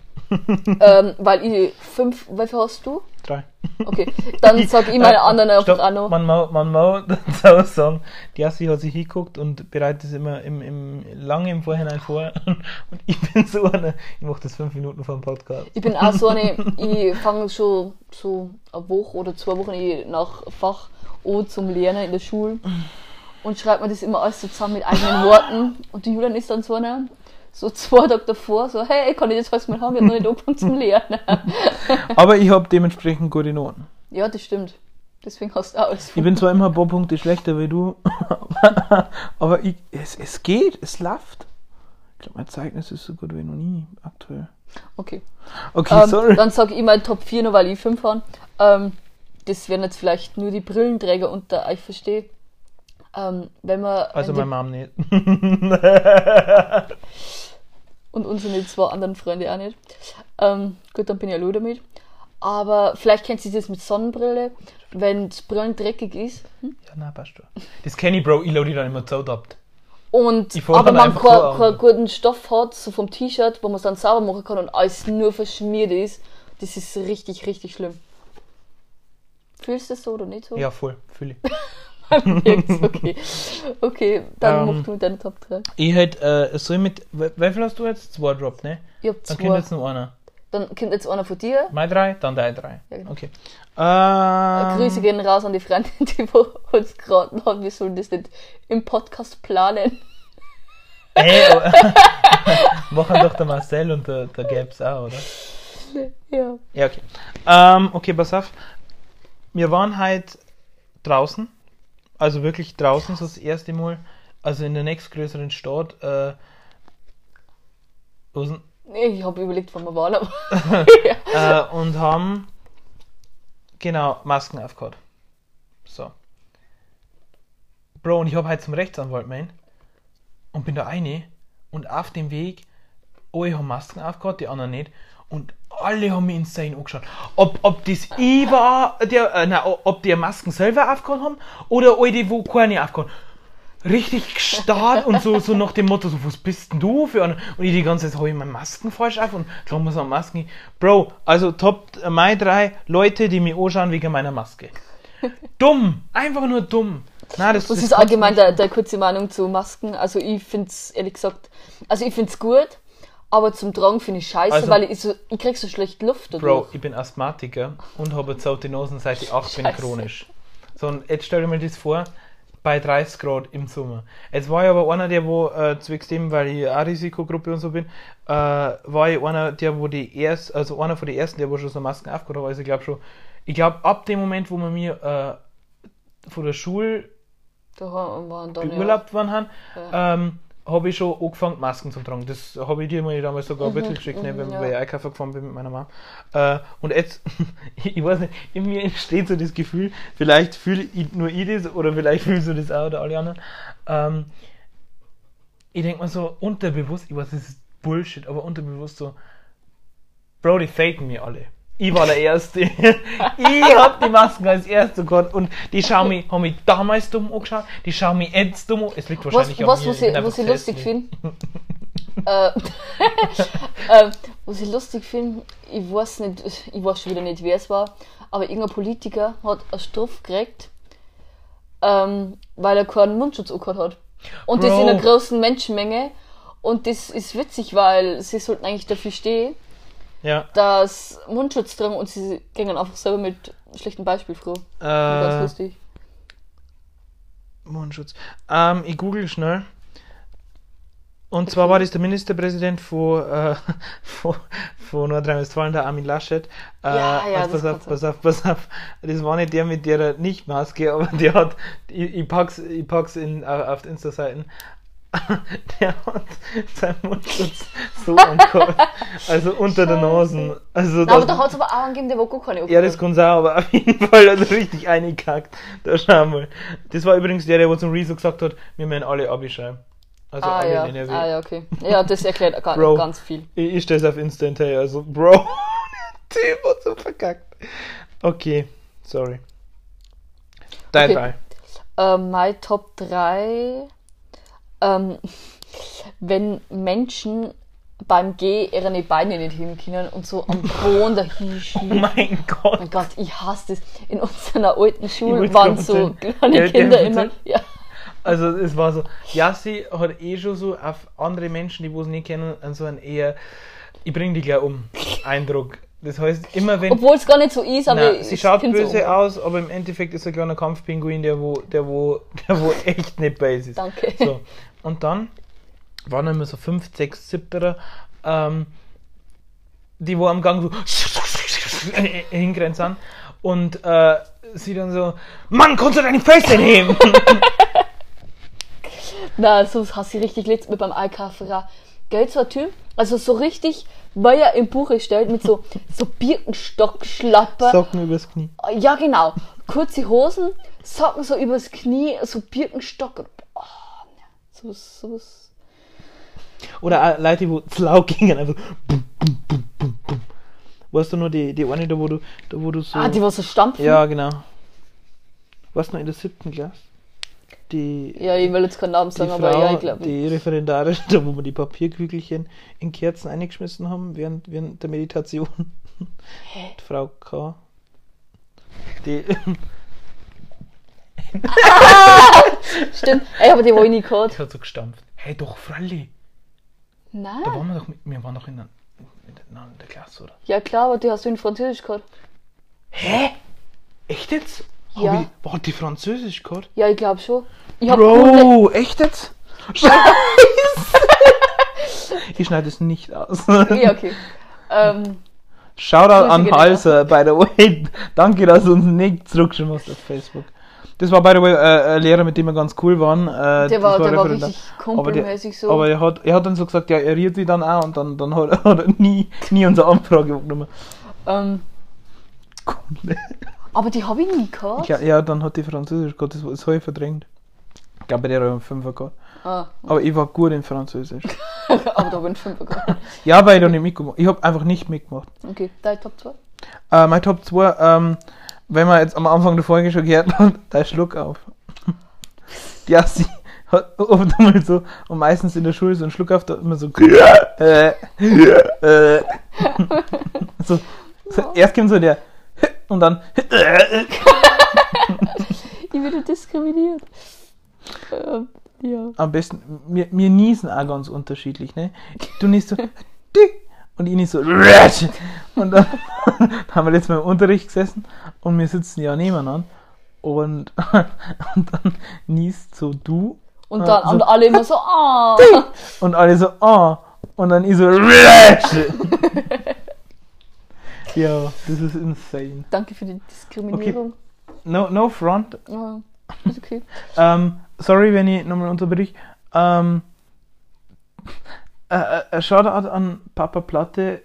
[SPEAKER 2] ähm, weil ich fünf, wie viel hast du?
[SPEAKER 1] Drei.
[SPEAKER 2] Okay, dann sag ich meine anderen einfach auch noch.
[SPEAKER 1] Man mau, man mau auch sagen, die Assi hat sich hingeguckt und bereitet es immer im, im, lange im Vorhinein vor. Und ich bin so einer, ich mache das fünf Minuten vor dem Podcast.
[SPEAKER 2] Ich bin auch so eine, ich fange schon so eine Woche oder zwei Wochen nach Fach an zum Lernen in der Schule und schreibt mir das immer alles so zusammen mit eigenen Worten. Und die Julian ist dann so eine, so zwei Tage davor, so, hey, kann ich das alles mal haben? Ich hab noch nicht angefangen zum Lernen.
[SPEAKER 1] Aber ich habe dementsprechend gute Noten.
[SPEAKER 2] Ja, das stimmt. Deswegen hast du auch alles
[SPEAKER 1] Ich bin zwar immer ein paar Punkte schlechter wie du, aber ich, es, es geht, es läuft. Ich glaube, mein Zeugnis ist so gut wie noch nie aktuell.
[SPEAKER 2] Okay.
[SPEAKER 1] Okay,
[SPEAKER 2] Ähm,
[SPEAKER 1] sorry.
[SPEAKER 2] dann sage ich mal Top 4, nur weil ich 5 habe. Ähm, das werden jetzt vielleicht nur die Brillenträger unter euch verstehen. Ähm, wenn man
[SPEAKER 1] Also
[SPEAKER 2] wenn
[SPEAKER 1] meine Mom nicht.
[SPEAKER 2] und unsere zwei anderen Freunde auch nicht. Ähm, gut, dann bin ich allein damit. Aber vielleicht kennt ihr das mit Sonnenbrille, wenn die Brillen dreckig ist hm?
[SPEAKER 1] Ja, nein, passt schon. Das kenne ich, Bro. Ich lade die dann immer zu ab.
[SPEAKER 2] und aber man
[SPEAKER 1] einfach
[SPEAKER 2] kein- keinen guten Stoff hat, so vom T-Shirt, wo man es dann sauber machen kann und alles nur verschmiert ist. Das ist richtig, richtig schlimm. Fühlst du das so oder nicht so?
[SPEAKER 1] Ja, voll. Fühle ich.
[SPEAKER 2] Okay. Okay, dann
[SPEAKER 1] Ähm,
[SPEAKER 2] mach du deine Top 3.
[SPEAKER 1] Ich hätte, äh, soll ich mit, wie viel hast du jetzt? Zwei Drop, ne?
[SPEAKER 2] Ich hab
[SPEAKER 1] Dann
[SPEAKER 2] zwei.
[SPEAKER 1] kommt jetzt noch einer.
[SPEAKER 2] Dann kommt jetzt einer von dir.
[SPEAKER 1] Mein drei, dann dein drei.
[SPEAKER 2] Ja, genau.
[SPEAKER 1] Okay. Ähm,
[SPEAKER 2] Grüße gehen raus an die Freundin, die wo uns geraten hat, wir sollen das nicht im Podcast planen.
[SPEAKER 1] Ey, oh. machen doch der Marcel und der, der Gabs auch, oder?
[SPEAKER 2] Ja.
[SPEAKER 1] Ja, okay. Ähm, okay, pass auf. Wir waren halt draußen. Also wirklich draußen, so das erste Mal. Also in der nächstgrößeren Stadt. Äh,
[SPEAKER 2] ich habe überlegt, wann wir waren, aber.
[SPEAKER 1] äh, und haben genau Masken aufgehört. So. Bro, und ich habe halt zum Rechtsanwalt mein und bin da eine und auf dem Weg, alle haben Masken aufgehört, die anderen nicht. Und alle haben mich insane angeschaut. Ob, ob das ich war, der, äh, nein, ob die Masken selber aufgehört haben oder alle, die wo keine aufgehört haben. Richtig gestarrt und so, so nach dem Motto, so, was bist denn du für einer? Und ich die ganze Zeit, habe ich meine Masken falsch auf und klar muss man Masken. Bro, also Top, meine drei Leute, die mich anschauen wegen meiner Maske. Dumm, einfach nur dumm. Nein, das,
[SPEAKER 2] Das
[SPEAKER 1] das
[SPEAKER 2] ist allgemein der, der kurze Meinung zu Masken. Also ich finde es ehrlich gesagt, also ich finde es gut, aber zum Tragen finde ich scheiße,
[SPEAKER 1] Also-
[SPEAKER 2] weil ich, so, ich krieg so schlecht Luft
[SPEAKER 1] Bro,
[SPEAKER 2] dadurch.
[SPEAKER 1] ich bin Asthmatiker und habe eine zaute Nase seit ich 8 bin chronisch. So, und jetzt stell dir mal das vor, bei 30 Grad im Sommer. Jetzt war ich aber einer, der wo, äh, zwecks dem, weil ich auch Risikogruppe und so bin, äh, war ich einer, der wo die erst, also einer von den ersten, der wo schon so Masken aufgehört hat. Also ich glaube schon, ich glaube ab dem Moment, wo wir mir äh, von der Schule
[SPEAKER 2] Da waren dann
[SPEAKER 1] beurlaubt worden haben, ähm, habe ich schon angefangen, Masken zu tragen. Das habe ich dir mal damals sogar ein bisschen geschickt, ne, wenn
[SPEAKER 2] mhm, ja.
[SPEAKER 1] weil ich einkaufen gefahren bin mit meiner Mom. Äh, und jetzt, ich weiß nicht, in mir entsteht so das Gefühl, vielleicht fühle ich nur ich das oder vielleicht fühlst du das auch oder alle anderen. Ähm, ich denke mal so unterbewusst, ich weiß, das ist Bullshit, aber unterbewusst so, Bro, die faken mir alle. Ich war der Erste. ich hab die Masken als Erster gehabt und die mich, haben mich damals dumm angeschaut, die schauen mich jetzt dumm an. Es liegt wahrscheinlich
[SPEAKER 2] was,
[SPEAKER 1] an mir.
[SPEAKER 2] was, ich,
[SPEAKER 1] bin
[SPEAKER 2] was ich lustig finde, äh, äh, was ich lustig finde, ich weiß nicht, ich weiß schon wieder nicht, wer es war, aber irgendein Politiker hat eine Strafe gekriegt, ähm, weil er keinen Mundschutz angehört hat. Und das
[SPEAKER 1] Bro.
[SPEAKER 2] in einer großen Menschenmenge. Und das ist witzig, weil sie sollten eigentlich dafür stehen,
[SPEAKER 1] Ja.
[SPEAKER 2] dass Mundschutz tragen und sie gehen einfach selber mit schlechtem Beispiel. Ganz
[SPEAKER 1] Äh,
[SPEAKER 2] lustig.
[SPEAKER 1] Mundschutz. Ähm, ich google schnell. Und zwar war das der Ministerpräsident von, äh, von, von Nordrhein-Westfalen, der Armin Laschet. Äh,
[SPEAKER 2] Ja, ja,
[SPEAKER 1] also
[SPEAKER 2] das
[SPEAKER 1] pass auf, pass auf, pass auf. Das war nicht der mit der Nicht-Maske, aber der hat, ich, ich pack's, ich pack's in, auf auf die Insta-Seiten. Der hat seinen Mundschutz so angehabt. Also unter der Nase. Also
[SPEAKER 2] Na, aber da hat es aber auch einen gegeben, der wo gar keine
[SPEAKER 1] ja, das kann sein, aber auf jeden Fall hat er richtig eingekackt. Da schau mal. Das war übrigens der, der wo zum Rezo gesagt hat, wir müssen alle abschreiben. Also
[SPEAKER 2] Ah
[SPEAKER 1] alle
[SPEAKER 2] ja.
[SPEAKER 1] in NRW.
[SPEAKER 2] ah ja, okay. Ja, das erklärt ga-
[SPEAKER 1] Bro.
[SPEAKER 2] ganz viel.
[SPEAKER 1] Ich, ich stelle es auf Instant, hey, also Bro, der Typ hat so verkackt. Okay, sorry. Dein
[SPEAKER 2] Okay.
[SPEAKER 1] drei.
[SPEAKER 2] Ähm, mein Top 3, ähm, wenn Menschen beim Gehen ihre Beine nicht heben können und so am Boden dahin
[SPEAKER 1] Oh
[SPEAKER 2] schieben.
[SPEAKER 1] mein Gott.
[SPEAKER 2] mein Gott, ich hasse das. In unserer alten Schule waren so kleine
[SPEAKER 1] gell,
[SPEAKER 2] Kinder
[SPEAKER 1] der
[SPEAKER 2] immer. Ja.
[SPEAKER 1] Also es war so, Yassi hat eh schon so auf andere Menschen, die es nicht kennen, so einen eher, ich bring die gleich um, Eindruck. Das heißt, immer wenn...
[SPEAKER 2] Obwohl es gar nicht so ist, aber
[SPEAKER 1] Nein, sie schaut böse
[SPEAKER 2] so.
[SPEAKER 1] aus, aber im Endeffekt ist er ein kleiner Kampfpinguin, der wo, der wo, der wo echt nicht böse ist.
[SPEAKER 2] Danke.
[SPEAKER 1] So. Und dann waren immer so fünf, sechs, siebterer, ähm, die wo am Gang so hingrenzt sind und äh, sie dann so, Mann, kannst du deine Füße heben?
[SPEAKER 2] Na, so hast du richtig letzt mit beim Einkaufen. Gell, so ein Typ? Also so richtig, weil er im Buch stellt mit so, so Birkenstock-Schlapper.
[SPEAKER 1] Socken übers Knie.
[SPEAKER 2] Ja, genau. Kurze Hosen, Socken so übers Knie, so Birkenstock. So, so,
[SPEAKER 1] Oder Leute, die wo laut gingen, einfach bum, bum, bum, bum, bum. Weißt du nur die, die eine, da wo du, da wo du so...
[SPEAKER 2] Ah, die war so stampfen?
[SPEAKER 1] Ja, genau. Warst du noch in der siebten Klasse? Die,
[SPEAKER 2] Ja, ich will jetzt keinen Namen sagen,
[SPEAKER 1] Frau,
[SPEAKER 2] aber ja, ich glaube.
[SPEAKER 1] die Referendarin, da wo wir die Papierkügelchen in Kerzen eingeschmissen haben während, während der Meditation. Die Frau K. Die,
[SPEAKER 2] Stimmt. Ey, aber die war ich nie gehabt.
[SPEAKER 1] die hat so gestampft. Hey doch, Fralli. Da
[SPEAKER 2] Nein.
[SPEAKER 1] waren wir doch, mit, wir waren doch in der, in der, Klasse, oder?
[SPEAKER 2] Ja, klar, aber die hast du in Französisch gehabt.
[SPEAKER 1] Hä? Echt jetzt? Hab
[SPEAKER 2] Ja.
[SPEAKER 1] Ich, war die Französisch gehabt?
[SPEAKER 2] Ja, ich glaube schon. Ich hab
[SPEAKER 1] Bro, echt jetzt? Scheiße! ich schneide es nicht aus.
[SPEAKER 2] Ja, okay. Ähm,
[SPEAKER 1] Shoutout an Halser, by the way. Danke, dass du uns nicht zurückgeschrieben hast auf Facebook. Das war, by the way, äh, ein Lehrer, mit dem wir ganz cool waren. Äh,
[SPEAKER 2] der
[SPEAKER 1] das
[SPEAKER 2] war, der war richtig kumpelmäßig so.
[SPEAKER 1] aber er hat, er hat dann so gesagt, ja, er riert sie dann auch und dann, dann hat, hat er nie, nie unsere Anfrage aufgenommen.
[SPEAKER 2] ähm, aber die habe ich nie gehabt.
[SPEAKER 1] Ja, ja, dann hat die Französisch gehabt, das, das habe ich verdrängt. Ich glaube, der hat einen Fünfer gehabt.
[SPEAKER 2] Ah,
[SPEAKER 1] Aber ich war gut in Französisch.
[SPEAKER 2] aber da bin ich fünf gehabt.
[SPEAKER 1] Ja, weil ich da nicht mitgemacht Ich habe einfach nicht mitgemacht.
[SPEAKER 2] Okay, dein Top 2?
[SPEAKER 1] Äh, mein Top 2, ähm, wenn man jetzt am Anfang der Folge schon gehört hat, da Schluck auf. Ja, sie hat oft einmal so, und meistens in der Schule so einen Schluck auf, da immer so, äh, äh, so, so, erst kommt so der, und dann,
[SPEAKER 2] Ich werde diskriminiert. Ähm, ja.
[SPEAKER 1] am besten, wir, wir niesen auch ganz unterschiedlich, ne? Du niest so, und ich nicht so, und dann haben wir letztes Mal im Unterricht gesessen und wir sitzen ja nebeneinander und, und dann niest so du
[SPEAKER 2] Und dann
[SPEAKER 1] so-
[SPEAKER 2] und alle immer so, ah.
[SPEAKER 1] und alle so, ah, und dann ich so, ja, das ist insane.
[SPEAKER 2] Danke für die Diskriminierung.
[SPEAKER 1] No, no front.
[SPEAKER 2] Ja, ist okay.
[SPEAKER 1] Ähm, sorry, wenn ich nochmal unterbrich. Ähm, äh, äh, Shoutout an Papa Platte.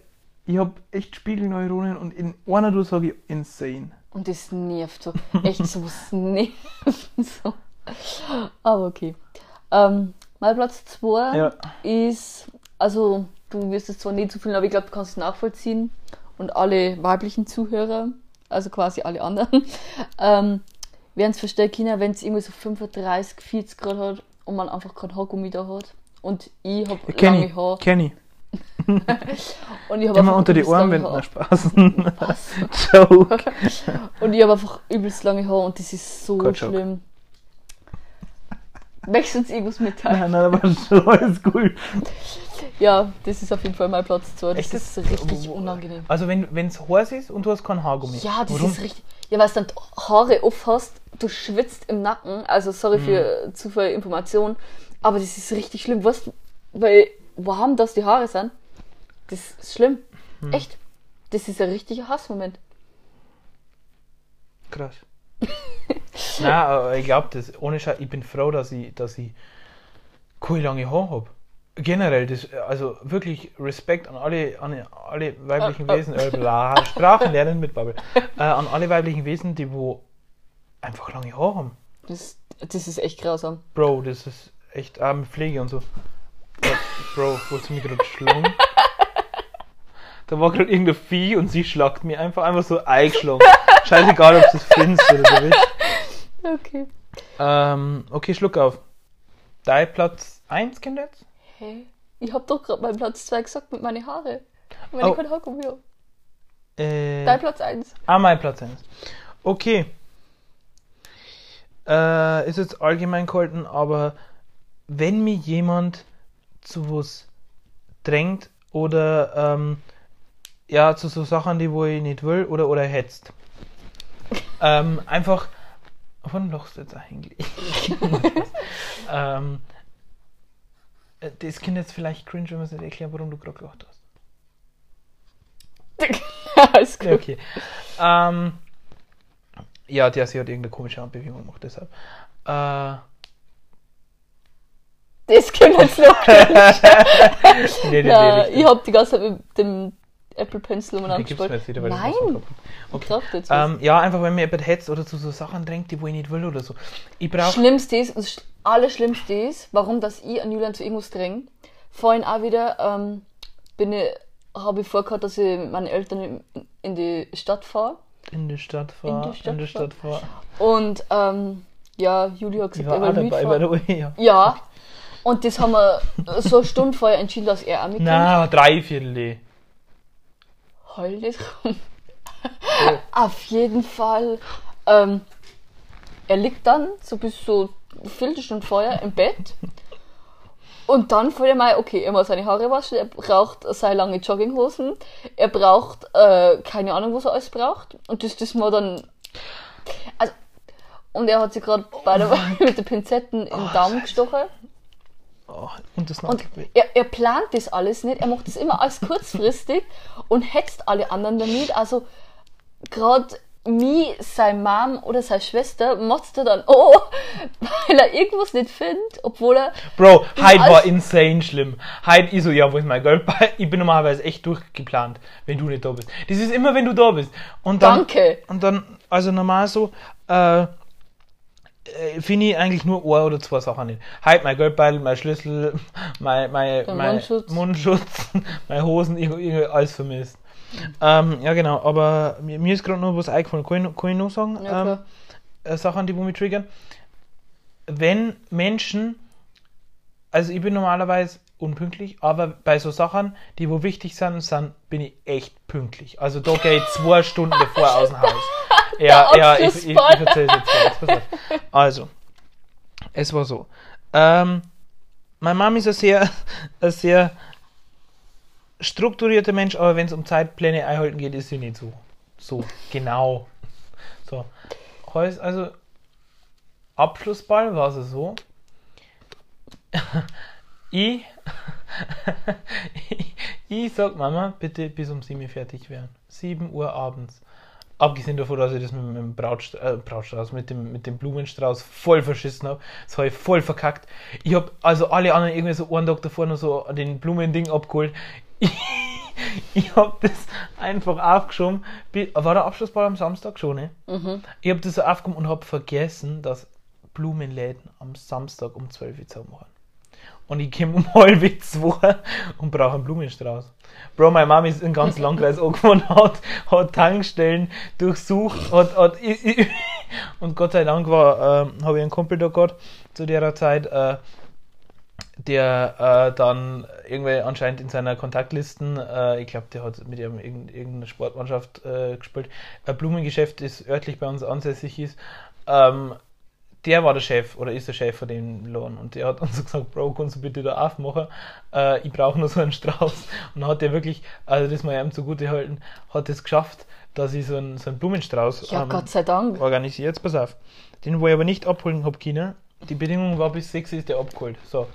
[SPEAKER 1] Ich hab echt Spiegelneuronen und in einer du sage ich insane.
[SPEAKER 2] Und das nervt so. Echt so, es nervt so. Aber okay. Ähm, mein Platz 2
[SPEAKER 1] Ja.
[SPEAKER 2] ist, also du wirst es zwar nicht so viel, aber ich glaube, du kannst es nachvollziehen. und alle weiblichen Zuhörer, also quasi alle anderen, ähm, werden es verstehen können, wenn es irgendwie so 35, 40 Grad hat und man einfach kein Haargummi da hat. Und ich habe
[SPEAKER 1] Kenny,
[SPEAKER 2] lange Haare.
[SPEAKER 1] Kenny.
[SPEAKER 2] Und ich habe
[SPEAKER 1] Immer
[SPEAKER 2] einfach
[SPEAKER 1] unter die Ohren wenden, Spaß.
[SPEAKER 2] Was?
[SPEAKER 1] Joke.
[SPEAKER 2] Und ich habe einfach übelst lange Haare und das ist so
[SPEAKER 1] Joke.
[SPEAKER 2] schlimm. Möchtest du uns irgendwas mitteilen?
[SPEAKER 1] Nein, nein, aber schon alles cool.
[SPEAKER 2] Ja, das ist auf jeden Fall mein Platz 2. Das
[SPEAKER 1] Echt
[SPEAKER 2] ist richtig unangenehm.
[SPEAKER 1] Also wenn es heiß ist und du hast kein Haargummi.
[SPEAKER 2] Ja, das
[SPEAKER 1] Warum?
[SPEAKER 2] ist richtig. Ja, weil du dann Haare auf hast, du schwitzt im Nacken. Also sorry für
[SPEAKER 1] Mhm.
[SPEAKER 2] zu viel Information, aber das ist richtig schlimm. Du, weil warm das die Haare sind, das ist schlimm.
[SPEAKER 1] Mhm.
[SPEAKER 2] Echt. Das ist ein richtiger Hassmoment.
[SPEAKER 1] Krass. Nein, aber ich glaube das. Ohne Scheiß, ich bin froh, dass ich, dass ich keine lange Haare habe. Generell, das, also wirklich Respekt an alle, an alle weiblichen
[SPEAKER 2] Äh, äh.
[SPEAKER 1] Wesen, äh, bla, Sprachen lernen mit Bubble, äh, an alle weiblichen Wesen, die wo einfach lange Haare haben.
[SPEAKER 2] Das, das ist echt grausam.
[SPEAKER 1] Bro, das ist echt ah, mit Pflege und so. Ja, Bro, wolltest du mich gerade schlagen? Da war gerade irgendein Vieh und sie schlagt mir einfach einfach so eingeschlagen. Scheißegal, ob du es findest oder du willst.
[SPEAKER 2] Okay.
[SPEAKER 1] Ähm, okay, schluck auf. Dein Platz 1, Kinder jetzt?
[SPEAKER 2] Hey, ich hab doch gerade meinen Platz 2 gesagt mit meinen Haare. Wenn
[SPEAKER 1] Oh.
[SPEAKER 2] Haargummi habe.
[SPEAKER 1] Äh,
[SPEAKER 2] Dein Platz 1.
[SPEAKER 1] ah, mein Platz 1. Okay. Äh, ist jetzt allgemein gehalten, aber wenn mir jemand zu was drängt oder ähm, ja, zu so Sachen, die wo ich nicht will oder, oder hetzt. ähm, einfach. Wann lachst du jetzt eigentlich? ähm, äh, das kann jetzt vielleicht cringe, wenn man es nicht erklärt, warum du gerade gelacht hast.
[SPEAKER 2] Alles gut.
[SPEAKER 1] Ja, okay. Ähm, ja, der sie hat irgendeine komische Handbewegung gemacht, deshalb. Äh,
[SPEAKER 2] Das kommt jetzt noch.
[SPEAKER 1] nee, nee,
[SPEAKER 2] Ja,
[SPEAKER 1] nee,
[SPEAKER 2] ich hab die ganze Zeit mit dem Apple Pencil um
[SPEAKER 1] wieder, das
[SPEAKER 2] Nein, ich
[SPEAKER 1] Okay.
[SPEAKER 2] brauch.
[SPEAKER 1] Ähm, ja, einfach wenn mir jemand hetzt oder zu so Sachen drängt, die wo ich nicht will oder so. Ich brauche.
[SPEAKER 2] Schlimmste ist, das Sch- Allerschlimmste ist, warum dass ich an Julian zu irgendwas dränge. Vorhin auch wieder ähm, bin ich, habe ich vorgehabt, dass ich mit meinen Eltern in, in die Stadt fahre.
[SPEAKER 1] In die Stadt fahr,
[SPEAKER 2] In die Stadt
[SPEAKER 1] die
[SPEAKER 2] fahr. Und ähm, ja, Juli hat
[SPEAKER 1] Ich
[SPEAKER 2] gesagt,
[SPEAKER 1] war
[SPEAKER 2] er will
[SPEAKER 1] dabei, by the way, ja.
[SPEAKER 2] Ja. Und das haben wir so eine Stunde vorher entschieden, dass er auch mitkommt.
[SPEAKER 1] Na, drei Viertel.
[SPEAKER 2] Heul. Auf jeden Fall. Ähm, er liegt dann so bis so eine Viertelstunde vorher im Bett. Und dann fällt er mal, okay, er muss seine Haare waschen, er braucht seine lange Jogginghosen, er braucht, äh, keine Ahnung, was er alles braucht. Und das, das mal dann. Also, und er hat sich gerade bei der mit den Pinzetten im Daumen gestochen.
[SPEAKER 1] Oh, und das
[SPEAKER 2] Und er, er plant das alles nicht, er macht das immer alles kurzfristig und hetzt alle anderen damit. Also gerade mich, seine Mom oder seine Schwester motzt er dann, oh, weil er irgendwas nicht findet, obwohl er.
[SPEAKER 1] Bro, heute war insane schlimm. Heute ich so, ja, wo ist mein Geld? Ich bin normalerweise echt durchgeplant, wenn du nicht da bist. Das ist immer, wenn du da bist. Und dann,
[SPEAKER 2] Danke.
[SPEAKER 1] Und dann, also normal so, äh, äh, finde ich eigentlich nur ein oder zwei Sachen nicht. Halt mein Geldbeutel, mein Schlüssel, mein, mein, mein
[SPEAKER 2] Mundschutz.
[SPEAKER 1] Mundschutz, meine Hosen, irgendwie, alles vermisst. Ähm, ja genau, aber mir, mir ist gerade noch was eingefallen. Kann ich, kann ich noch sagen?
[SPEAKER 2] Ja,
[SPEAKER 1] ähm, äh, Sachen, die mich triggern. Wenn Menschen, also ich bin normalerweise unpünktlich, aber bei so Sachen, die wo wichtig sind, sind bin ich echt pünktlich. Also da gehe ich zwei Stunden bevor aus dem Haus. Ja, ja, ich, ich, ich erzähle es jetzt. auf. Also, es war so. Ähm, meine Mama ist ein sehr, ein sehr strukturierter Mensch, aber wenn es um Zeitpläne einhalten geht, ist sie nicht so, so genau. So. Also, Abschlussball war es so. ich, ich, ich sag Mama, bitte bis um 7 Uhr fertig werden. 7 Uhr abends. Abgesehen davon, dass ich das mit, dem äh, Brautstrauß, mit dem, mit dem Blumenstrauß voll verschissen habe. Das habe ich voll verkackt. Ich habe also alle anderen irgendwie so einen Tag davor noch so den Blumending abgeholt. Ich, ich habe das einfach aufgeschoben. War der Abschlussball am Samstag schon, ne? Ich habe das so aufgehoben und habe vergessen, dass Blumenläden am Samstag um 12 Uhr zu machen. Und ich komme um halb zwei und brauche einen Blumenstrauß. Bro, meine Mama ist in ganz Landkreis angefahren, hat, hat Tankstellen durchsucht, hat, hat, und Gott sei Dank war, äh, habe ich einen Kumpel da gehabt zu der Zeit, äh, der äh, dann irgendwie anscheinend in seiner Kontaktlisten, äh, ich glaube, der hat mit ihm irgendeine Sportmannschaft äh, gespielt, ein Blumengeschäft, das örtlich bei uns ansässig ist, ähm, der war der Chef oder ist der Chef von dem Laden und der hat so gesagt, Bro, kannst du bitte da aufmachen? Äh, ich brauche nur so einen Strauß. Und dann hat der wirklich, also das mal ihm zugute halten, hat es geschafft, dass ich so einen, so einen Blumenstrauß
[SPEAKER 2] ja, ähm, Gott sei Dank.
[SPEAKER 1] organisiert. Pass auf. Den, wo ich aber nicht abholen habe können, die Bedingung war bis 6 ist der abgeholt. So.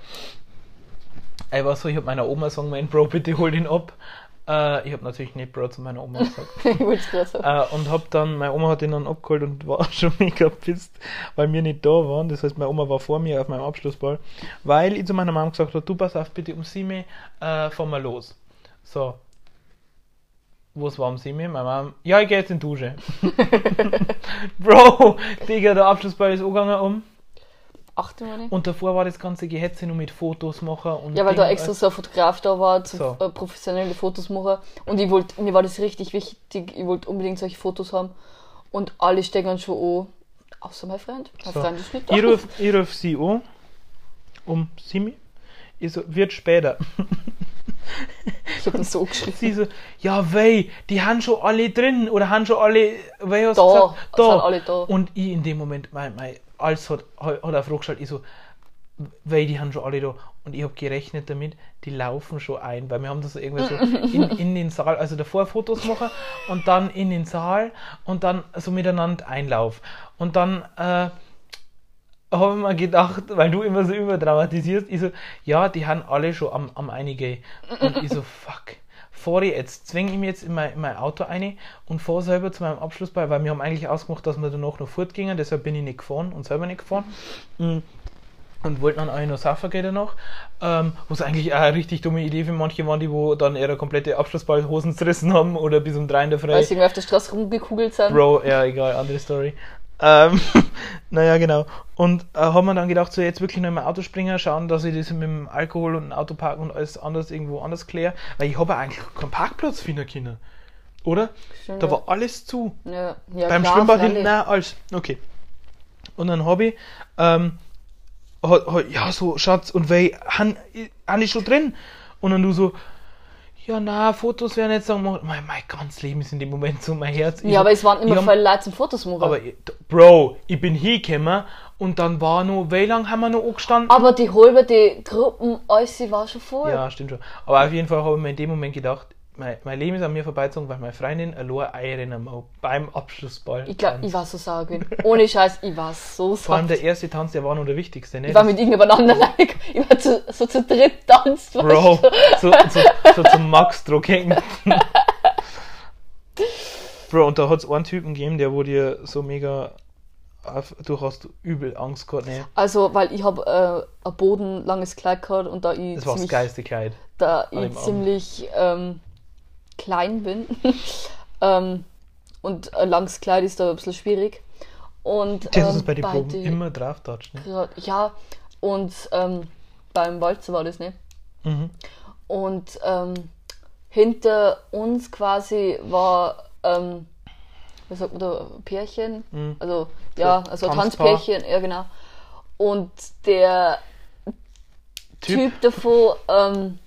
[SPEAKER 1] Ich war so, ich habe meiner Oma sagen, mein Bro, bitte hol den ab. Äh, ich habe natürlich nicht Bro zu meiner Oma gesagt. ich äh, und habe dann, meine Oma hat ihn dann abgeholt und war schon mega pisst, weil wir nicht da waren. Das heißt, meine Oma war vor mir auf meinem Abschlussball, weil ich zu meiner Mama gesagt habe, du pass auf, bitte um 7 Uhr äh, fahren wir los. So. Was war um 7 Uhr? Meine Mama, ja, ich gehe jetzt in die Dusche. Bro, Digga, der Abschlussball ist angegangen um
[SPEAKER 2] 8 Uhr.
[SPEAKER 1] Und davor war das ganze Gehetze nur mit Fotos machen. Und
[SPEAKER 2] ja, weil da extra so ein Fotograf da war, zum so. Äh, professionelle Fotos machen. Und ich wollte, mir war das richtig wichtig, ich wollte unbedingt solche Fotos haben. Und alle stecken schon an, außer mein Freund. Mein
[SPEAKER 1] so.
[SPEAKER 2] Freund
[SPEAKER 1] ist nicht da. Ich rufe ruf sie an, um Simi. Ich so, wird später.
[SPEAKER 2] Ich hab das so geschrieben.
[SPEAKER 1] Sie so, ja, wei, die haben schon alle drin oder haben schon alle, wei hast
[SPEAKER 2] da, gesagt? Da. Sind alle da.
[SPEAKER 1] Und ich in dem Moment, mein, mein, alles hat, hat eine Frage gestellt, ich so, weil die haben schon alle da und ich habe gerechnet damit, die laufen schon ein, weil wir haben das irgendwie so in, in den Saal, also davor Fotos machen und dann in den Saal und dann so miteinander Einlauf. Und dann äh, habe ich mir gedacht, weil du immer so überdramatisierst, ich so, ja, die haben alle schon am, am einige. Und ich so, fuck fahre ich jetzt, zwänge ich mich jetzt in mein, in mein Auto ein und fahre selber zu meinem Abschlussball, weil wir haben eigentlich ausgemacht, dass wir danach noch fortgingen, deshalb bin ich nicht gefahren und selber nicht gefahren. Mhm. Und wollten dann auch noch saufen gehen danach. Ähm, was eigentlich auch eine richtig dumme Idee für manche waren, die wo dann ihre komplette Abschlussballhosen zerrissen haben oder bis um drei in der Früh.
[SPEAKER 2] Weil sie auf der Straße rumgekugelt sind.
[SPEAKER 1] Bro, ja, egal, andere Story. Ähm, naja, genau. Und äh, haben wir dann gedacht, so jetzt wirklich noch mein Auto springen, schauen, dass ich das mit dem Alkohol und dem Autoparken und alles anders irgendwo anders kläre, weil ich habe eigentlich keinen Parkplatz finden können. Oder? Stimmt, da ja. war alles zu.
[SPEAKER 2] Ja, ja,
[SPEAKER 1] Beim klar, Schwimmbad hinten, nein, alles. Okay. Und dann habe ich, ähm, ja, so, Schatz, und weil, han, han ich schon drin? Und dann du so, ja, na, Fotos werden jetzt sagen, mein, mein ganzes Leben ist in dem Moment so mein Herz.
[SPEAKER 2] Ich ja, aber es waren immer voll Leute zum Fotos machen.
[SPEAKER 1] Aber, Bro, ich bin hingekommen und dann war noch, wie lange haben wir noch angestanden?
[SPEAKER 2] Aber die halbe, die Gruppen, alles war schon voll.
[SPEAKER 1] Ja, stimmt schon. Aber auf jeden Fall habe ich mir in dem Moment gedacht, mein, mein Leben ist an mir vorbeizogen, weil meine Freundin allein Eierinnen beim Abschlussball.
[SPEAKER 2] Ich glaube, ich war so saugen. Ohne Scheiß, ich war so
[SPEAKER 1] saugen. Vor allem der erste Tanz, der war noch der wichtigste.
[SPEAKER 2] Ne? Ich war mit irgendjemand anderem, ich war zu, so zu dritt tanzt.
[SPEAKER 1] Bro, so, so, so zum Max-Druck hängen. Bro, und da hat es einen Typen gegeben, der wurde dir so mega du hast übel Angst gehabt, ne?
[SPEAKER 2] Also, weil ich habe äh, ein bodenlanges Kleid gehabt und da ich
[SPEAKER 1] das war ziemlich, Kleid.
[SPEAKER 2] Da ich ziemlich ähm, klein bin. ähm, und ein langes Kleid ist da ein bisschen schwierig. Und,
[SPEAKER 1] das ähm, ist bei den Proben immer drauf touch,
[SPEAKER 2] ne? Ja, und ähm, beim Walzer war das, ne? Mhm. Und ähm, hinter uns quasi war, ähm, was sagt man da, Pärchen? Mhm. Also, ja, also Tanzpärchen, ja genau. Und der Typ, typ davon, ähm,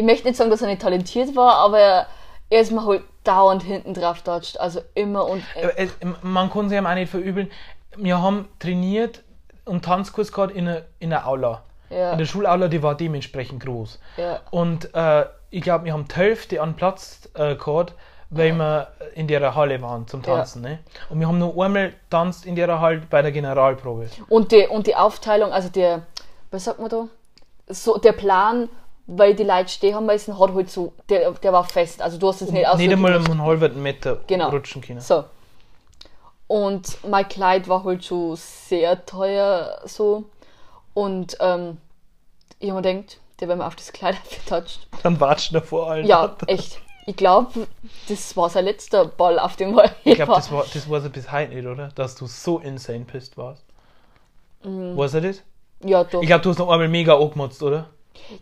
[SPEAKER 2] ich möchte nicht sagen, dass er nicht talentiert war, aber er, ist mir halt dauernd hinten drauf toucht. Also immer und.
[SPEAKER 1] Äh, man kann sich ihm auch nicht verübeln. Wir haben trainiert und Tanzkurs gehabt in einer, in einer Aula. Ja. In der Schulaula, die war dementsprechend groß.
[SPEAKER 2] Ja.
[SPEAKER 1] Und äh, ich glaube, wir haben die Hälfte an Platz äh, gehabt, weil wir in der Halle waren zum Tanzen. Ja. Ne? Und wir haben nur einmal tanzt in der Halle bei der Generalprobe.
[SPEAKER 2] Und die, und die Aufteilung, also der, was sagt man da? So, der Plan weil die Leute stehen haben müssen, hat halt so, der, der war fest. Also du hast es nicht
[SPEAKER 1] aus. Nicht einmal einen halben Meter
[SPEAKER 2] genau.
[SPEAKER 1] rutschen können.
[SPEAKER 2] So. Und mein Kleid war halt schon sehr teuer so. Und ähm, ich habe mir gedacht, der wenn man auf das Kleid getatscht.
[SPEAKER 1] Dann watschen er vor allen.
[SPEAKER 2] Ja, echt. Ich glaube, das war sein letzter Ball auf dem Ball.
[SPEAKER 1] Ich glaube, das war, das war so bis heute nicht, oder? Dass du so insane pisst warst. Mhm. Was er das?
[SPEAKER 2] Ja, doch.
[SPEAKER 1] Ich glaube, du hast noch einmal mega angemotzt, oder?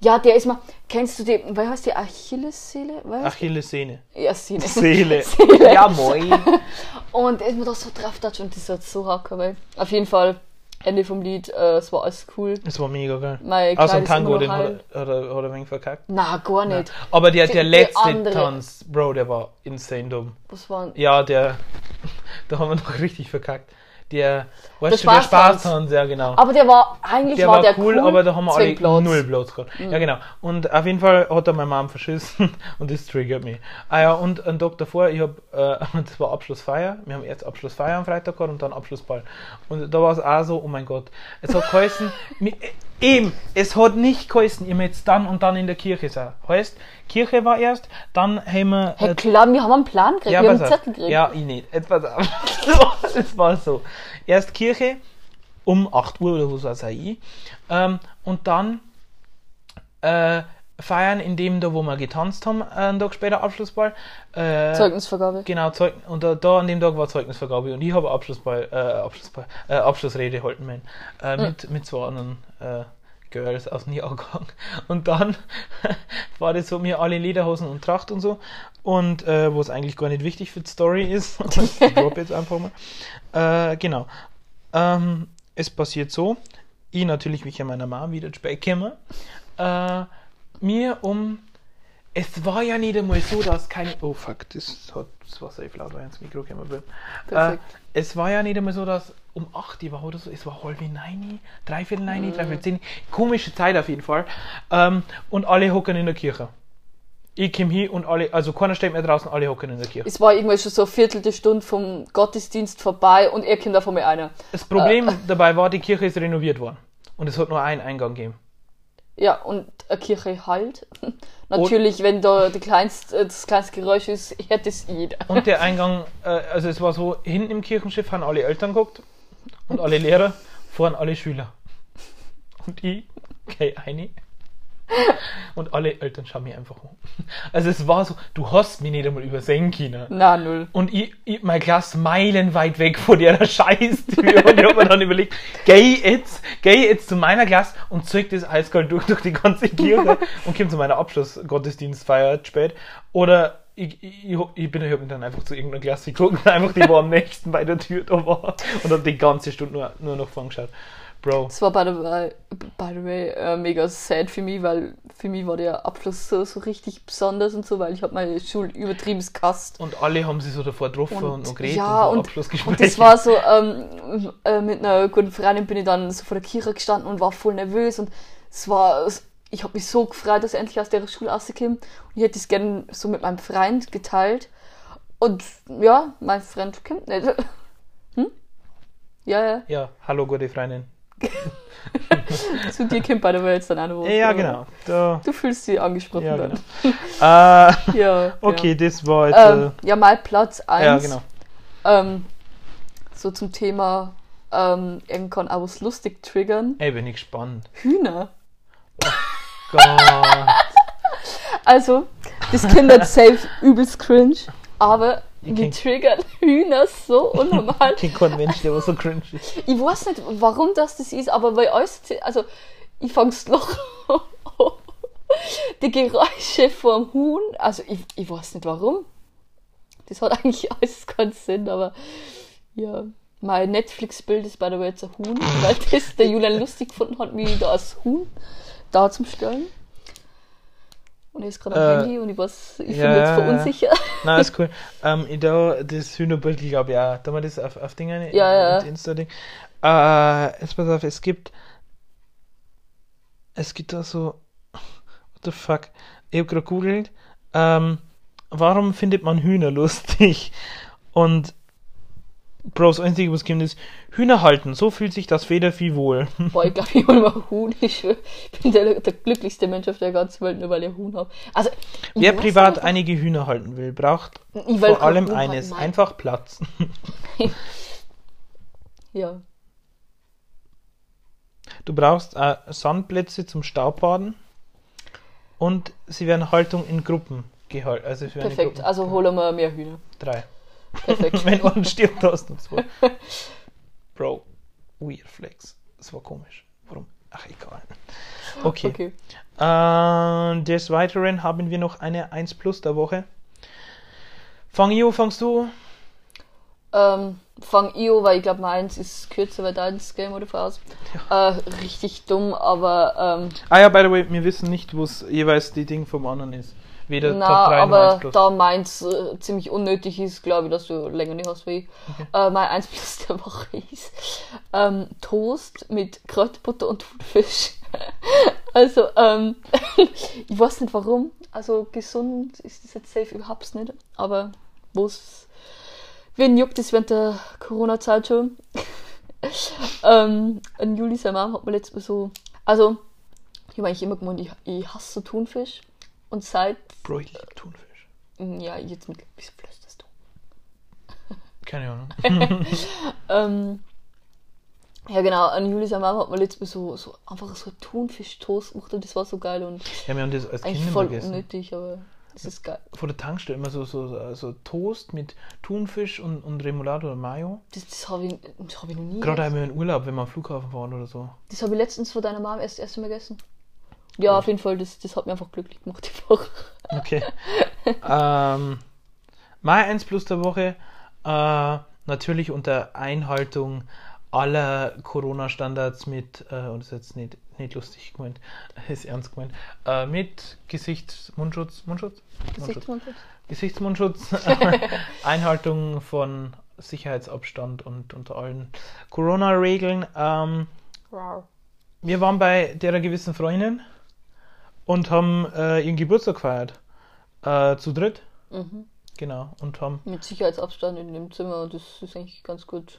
[SPEAKER 2] Ja, der ist mal. Kennst du den? Wie heißt die Achillesseele? Was?
[SPEAKER 1] Achillessehne.
[SPEAKER 2] Ja, Sehne.
[SPEAKER 1] Seele.
[SPEAKER 2] Seele.
[SPEAKER 1] Ja, moin.
[SPEAKER 2] Und er ist mir doch so drauf und das hat so hart weil Auf jeden Fall, Ende vom Lied, äh, es war alles cool.
[SPEAKER 1] Das war mega geil.
[SPEAKER 2] Mein
[SPEAKER 1] Außer
[SPEAKER 2] ist
[SPEAKER 1] Tango, den hat er, hat, er, hat er ein wenig verkackt.
[SPEAKER 2] Na, gar nicht.
[SPEAKER 1] Aber der,
[SPEAKER 2] Die-
[SPEAKER 1] der letzte Tanz, Bro, der war insane dumm.
[SPEAKER 2] Was war
[SPEAKER 1] Ja, der, da haben wir noch richtig verkackt. Der, weißt
[SPEAKER 2] Der
[SPEAKER 1] du, der
[SPEAKER 2] Spaßtanz.
[SPEAKER 1] Spaßtanz, ja genau.
[SPEAKER 2] Aber der war, eigentlich
[SPEAKER 1] Der
[SPEAKER 2] war,
[SPEAKER 1] war,
[SPEAKER 2] der
[SPEAKER 1] cool, aber da haben wir alle
[SPEAKER 2] Zwingplatz.
[SPEAKER 1] null Platz gehabt. Ja, genau. Und auf jeden Fall hat er meine Mom verschissen und das triggert mich. Ah ja, und einen Tag davor, ich habe, äh, das war Abschlussfeier. Wir haben erst Abschlussfeier am Freitag gehabt und dann Abschlussball. Und da war es auch so, oh mein Gott. Es hat geheißen, äh, eben, es hat nicht geheißen, ihr jetzt dann und dann in der Kirche sein. Heißt, Kirche war erst, dann haben wir.
[SPEAKER 2] Hey,
[SPEAKER 1] äh,
[SPEAKER 2] klar, wir haben einen Plan gekriegt, wir haben einen. Zettel gekriegt.
[SPEAKER 1] Ja, ich nicht. Auf. Es war so. Erst Kirche um 8 Uhr oder was weiß ich. Ähm, und dann äh, feiern in dem da, wo wir getanzt haben, einen Tag später Abschlussball. Äh,
[SPEAKER 2] Zeugnisvergabe.
[SPEAKER 1] Genau, Zeug und da, da an dem Tag war Zeugnisvergabe und ich habe Abschlussball, äh, Abschlussball, äh, Abschlussrede halten müssen. Äh, mit, mit zwei anderen äh, Girls aus dem Jahrgang. Und dann war das so, mir alle Lederhosen und Tracht und so. Und äh, wo es eigentlich gar nicht wichtig für die Story ist. ich drop jetzt einfach mal. Äh, genau. Ähm, es passiert so, ich natürlich mich an meiner Mama wieder zu spät gekommen. Äh, mir um es war ja nicht einmal so, dass keine. Oh fuck, das hat das war safe laut, weil ich ins Mikro gekommen bin. Äh,
[SPEAKER 2] Perfekt.
[SPEAKER 1] es war ja nicht einmal so, dass um 8 Uhr war oder so, es war halb neun, dreiviertel neun, dreiviertel zehn. Komische Zeit auf jeden Fall. Ähm, und alle hocken in der Kirche. Ich komme hier und alle, also keiner steht mehr draußen, alle hocken in der Kirche.
[SPEAKER 2] Es war irgendwann schon so eine Viertelstunde vom Gottesdienst vorbei und er kommt da von mir einer.
[SPEAKER 1] Das Problem dabei war, die Kirche ist renoviert worden. Und es hat nur einen Eingang gegeben.
[SPEAKER 2] Ja, und eine Kirche halt. Natürlich, wenn da die kleinste, das kleinste Geräusch ist, hört es jeder.
[SPEAKER 1] Und der Eingang, äh, also es war so, hinten im Kirchenschiff haben alle Eltern geguckt und alle Lehrer, vorne alle Schüler. Und ich gehe eine und alle Eltern schauen mich einfach um. Also es war so, du hast mich nicht einmal übersehen können.
[SPEAKER 2] Na, null.
[SPEAKER 1] Und ich, ich mein Glas meilenweit weg von der Scheißtür. Und ich habe mir dann überlegt, geh jetzt, geh jetzt zu meiner Glas und zeig das eiskalt durch, durch die ganze Kirche und komm zu meiner Abschlussgottesdienstfeier spät. Oder ich, ich, ich, bin ich hab mich dann einfach zu irgendeiner Klasse geguckt, einfach die, wo am nächsten bei der Tür da war. Und habe die ganze Stunde nur, nur noch vorgeschaut. Bro.
[SPEAKER 2] Das war by the way, by the way äh, mega sad für mich, weil für mich war der Abschluss so, so richtig besonders und so, weil ich habe meine Schule übertrieben gehasst.
[SPEAKER 1] Und alle haben sich so davor getroffen und, und geredet
[SPEAKER 2] ja,
[SPEAKER 1] und so Abschlussgespräche.
[SPEAKER 2] und das war so, ähm, äh, mit einer guten Freundin bin ich dann so vor der Kirche gestanden und war voll nervös und es war, ich habe mich so gefreut, dass ich endlich aus der Schule rauskomme und ich hätte es gerne so mit meinem Freund geteilt und ja, mein Freund kommt nicht. Hm? Ja, ja,
[SPEAKER 1] ja, hallo gute Freundin.
[SPEAKER 2] zu dir kommt bei der Welt dann auch
[SPEAKER 1] Ja, genau. Da,
[SPEAKER 2] Du fühlst dich angesprochen
[SPEAKER 1] ja,
[SPEAKER 2] dann.
[SPEAKER 1] genau. äh,
[SPEAKER 2] Ja,
[SPEAKER 1] okay, das war jetzt.
[SPEAKER 2] Ja.
[SPEAKER 1] äh,
[SPEAKER 2] Ähm, ja, mein Platz 1.
[SPEAKER 1] Ja, genau.
[SPEAKER 2] Ähm, so zum Thema, ähm, irgend kann auch was lustig triggern.
[SPEAKER 1] Ey, bin ich gespannt.
[SPEAKER 2] Hühner.
[SPEAKER 1] Gott.
[SPEAKER 2] Also, das Kinder safe übelst cringe, aber die triggern Hühner so unnormal.
[SPEAKER 1] Ich kein Mensch, der was so cringe ist.
[SPEAKER 2] ich weiß nicht, warum das das ist, aber bei euch, also, ich fang's noch. die Geräusche vom Huhn, also ich, ich weiß nicht warum. Das hat eigentlich alles keinen Sinn, aber ja. Mein Netflix-Bild ist bei der Welt ein Huhn, weil das der Julian lustig gefunden hat, wie da als Huhn da zum Stellen. Und er ist gerade am
[SPEAKER 1] Äh,
[SPEAKER 2] Handy und ich, weiß, ich
[SPEAKER 1] ja,
[SPEAKER 2] bin jetzt
[SPEAKER 1] ja,
[SPEAKER 2] verunsichert.
[SPEAKER 1] Nein, ist cool. Ähm, ich da das Hühnerbild, glaube ich, auch. Da mal das auf, auf Dinger,
[SPEAKER 2] Ja, ja.
[SPEAKER 1] Insta-Ding. Äh, jetzt pass auf, es gibt. Es gibt da so. What the fuck? Ich habe gerade googelt. Ähm, warum findet man Hühner lustig? Und. Bro, das Einzige, was kommt, ist Hühner halten. So fühlt sich das Federvieh wohl.
[SPEAKER 2] Boah, ich glaube, ich hole mal Huhn. Ich bin der, der glücklichste Mensch auf der ganzen Welt, nur weil ich Huhn habe. Also,
[SPEAKER 1] Wer privat
[SPEAKER 2] nicht,
[SPEAKER 1] einige Hühner halten will, braucht vor allem
[SPEAKER 2] halten,
[SPEAKER 1] eines:
[SPEAKER 2] nein.
[SPEAKER 1] einfach Platz.
[SPEAKER 2] Ja.
[SPEAKER 1] Du brauchst äh, Sandplätze zum Staubbaden und sie werden Haltung in Gruppen gehalten. Also
[SPEAKER 2] Perfekt.
[SPEAKER 1] Gruppen.
[SPEAKER 2] Also holen wir mehr Hühner.
[SPEAKER 1] drei.
[SPEAKER 2] Perfekt.
[SPEAKER 1] Wenn man stirbt, hast du zwei. Bro, weird flex. Das war komisch. Warum? Ach, egal. Okay.
[SPEAKER 2] Okay.
[SPEAKER 1] Äh, des Weiteren haben wir noch eine 1 Plus der Woche. Fang an, fangst du?
[SPEAKER 2] Ähm, fang an, weil ich glaube, meins ist kürzer, weil deins Game oder aus. Äh, richtig dumm, aber ähm,
[SPEAKER 1] Ah ja, by the way, wir wissen nicht, wo es jeweils die Ding vom anderen ist. Weder
[SPEAKER 2] na,
[SPEAKER 1] Top 3 noch
[SPEAKER 2] aber
[SPEAKER 1] 1 Plus.
[SPEAKER 2] da meins äh, ziemlich unnötig ist, glaube ich, dass du länger nicht hast wie ich. Äh, mein 1 plus der Woche ist ähm, Toast mit Kräuterbutter und Thunfisch. also, ähm, ich weiß nicht warum. Also gesund ist das jetzt safe überhaupt nicht. Aber was wen juckt es während der Corona-Zeit schon? ähm, ein Juli, seine Mama hat mir letztes Mal so. Also, ich habe eigentlich immer gemeint, ich, ich hasse Thunfisch. Und seit
[SPEAKER 1] Bro, ich liebe Thunfisch.
[SPEAKER 2] ja, jetzt mit. Wieso flüsterst du?
[SPEAKER 1] Keine Ahnung.
[SPEAKER 2] Ähm, ja, genau. An Julis Mama hat mir letztes Mal so, so einfach so Thunfisch-Toast gemacht und das war so geil und
[SPEAKER 1] Ja, wir haben das als Kinder
[SPEAKER 2] voll
[SPEAKER 1] gegessen.
[SPEAKER 2] unnötig, aber es ist geil.
[SPEAKER 1] Vor der Tankstelle immer so, so, so Toast mit Thunfisch und, und Remoulade oder Mayo.
[SPEAKER 2] Das, das habe ich, das hab ich noch nie
[SPEAKER 1] Gerade einmal in Urlaub, wenn wir am Flughafen waren oder so.
[SPEAKER 2] Das habe ich letztens von deiner Mama erst das erste Mal gegessen. Ja, auf jeden Fall, das, das hat mir einfach glücklich gemacht, die Woche.
[SPEAKER 1] Okay. ähm, mein 1 Plus der Woche, äh, natürlich unter Einhaltung aller Corona-Standards mit, äh, und das ist jetzt nicht, nicht lustig gemeint, ist ernst gemeint, äh, mit Gesichts-, Mundschutz, Mundschutz? Mundschutz.
[SPEAKER 2] Gesichtsmundschutz.
[SPEAKER 1] Gesichtsmundschutz, Einhaltung von Sicherheitsabstand und unter allen Corona-Regeln. Ähm,
[SPEAKER 2] Wow.
[SPEAKER 1] wir waren bei der gewissen Freundin und haben äh, ihren Geburtstag gefeiert. Äh, zu dritt.
[SPEAKER 2] Mhm.
[SPEAKER 1] Genau. Und haben
[SPEAKER 2] Mit Sicherheitsabstand in dem Zimmer und das ist eigentlich ganz gut.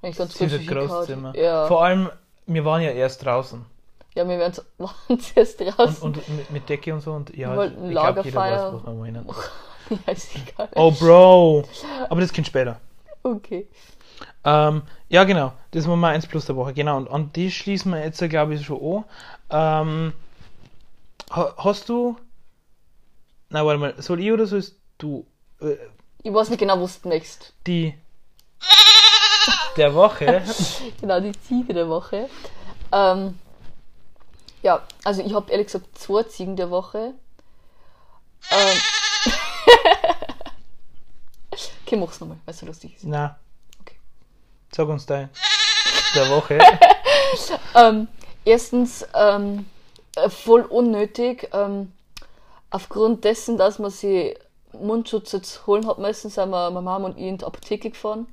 [SPEAKER 2] Eigentlich ganz
[SPEAKER 1] sie
[SPEAKER 2] gut
[SPEAKER 1] hat
[SPEAKER 2] sich
[SPEAKER 1] großes
[SPEAKER 2] gehaut.
[SPEAKER 1] Zimmer.
[SPEAKER 2] Ja.
[SPEAKER 1] Vor allem, wir waren ja erst draußen.
[SPEAKER 2] ja, wir waren zuerst
[SPEAKER 1] Und,
[SPEAKER 2] draußen.
[SPEAKER 1] und mit, mit Decke und so. Und ja,
[SPEAKER 2] Wir wollten
[SPEAKER 1] ich glaube, jeder weiß, was wir
[SPEAKER 2] ja, ist egal.
[SPEAKER 1] Oh, Bro. Aber das kommt später.
[SPEAKER 2] Okay.
[SPEAKER 1] Ähm, ja, genau. Das war mal 1 plus der Woche. Genau. Und an die schließen wir jetzt, glaube ich, schon an. Ähm, hast du. Na, warte mal. Soll ich oder sollst du äh,
[SPEAKER 2] Ich weiß nicht genau, was du next.
[SPEAKER 1] die der Woche?
[SPEAKER 2] Genau, die Ziege der Woche. Ähm, ja, also ich habe ehrlich gesagt zwei Ziegen der Woche. Ähm, okay, mach's nochmal, weil es so lustig ist.
[SPEAKER 1] Na.
[SPEAKER 2] Okay.
[SPEAKER 1] Sag uns dein der Woche.
[SPEAKER 2] Ähm, erstens, ähm, äh, voll unnötig. Ähm, aufgrund dessen, dass man sie Mundschutz jetzt holen hat müssen, sind wir, meine Mama und ich in die Apotheke gefahren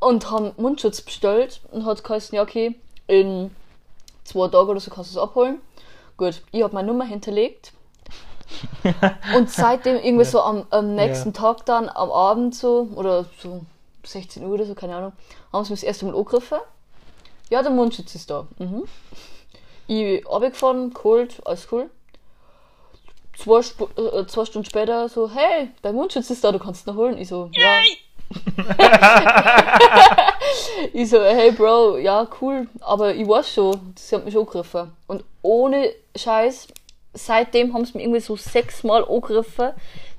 [SPEAKER 2] und haben Mundschutz bestellt und hat geheißen, ja okay, in zwei Tagen oder so kannst du es abholen. Gut, ich habe meine Nummer hinterlegt. und seitdem irgendwie so am, am nächsten Tag dann, am Abend so, oder so 16 Uhr oder so, keine Ahnung, haben sie mich das erste Mal angegriffen. Ja, der Mundschutz ist da. Mhm. Ich runtergefahren, geholt, alles cool. Zwei, Sp äh, zwei Stunden später so, hey, dein Mundschutz ist da, du kannst ihn noch holen. Ich so, ja. ich so, hey Bro, ja, cool, aber ich weiß schon, sie hat mich schon angegriffen. Und ohne Scheiß, seitdem haben sie mich irgendwie so sechsmal angegriffen,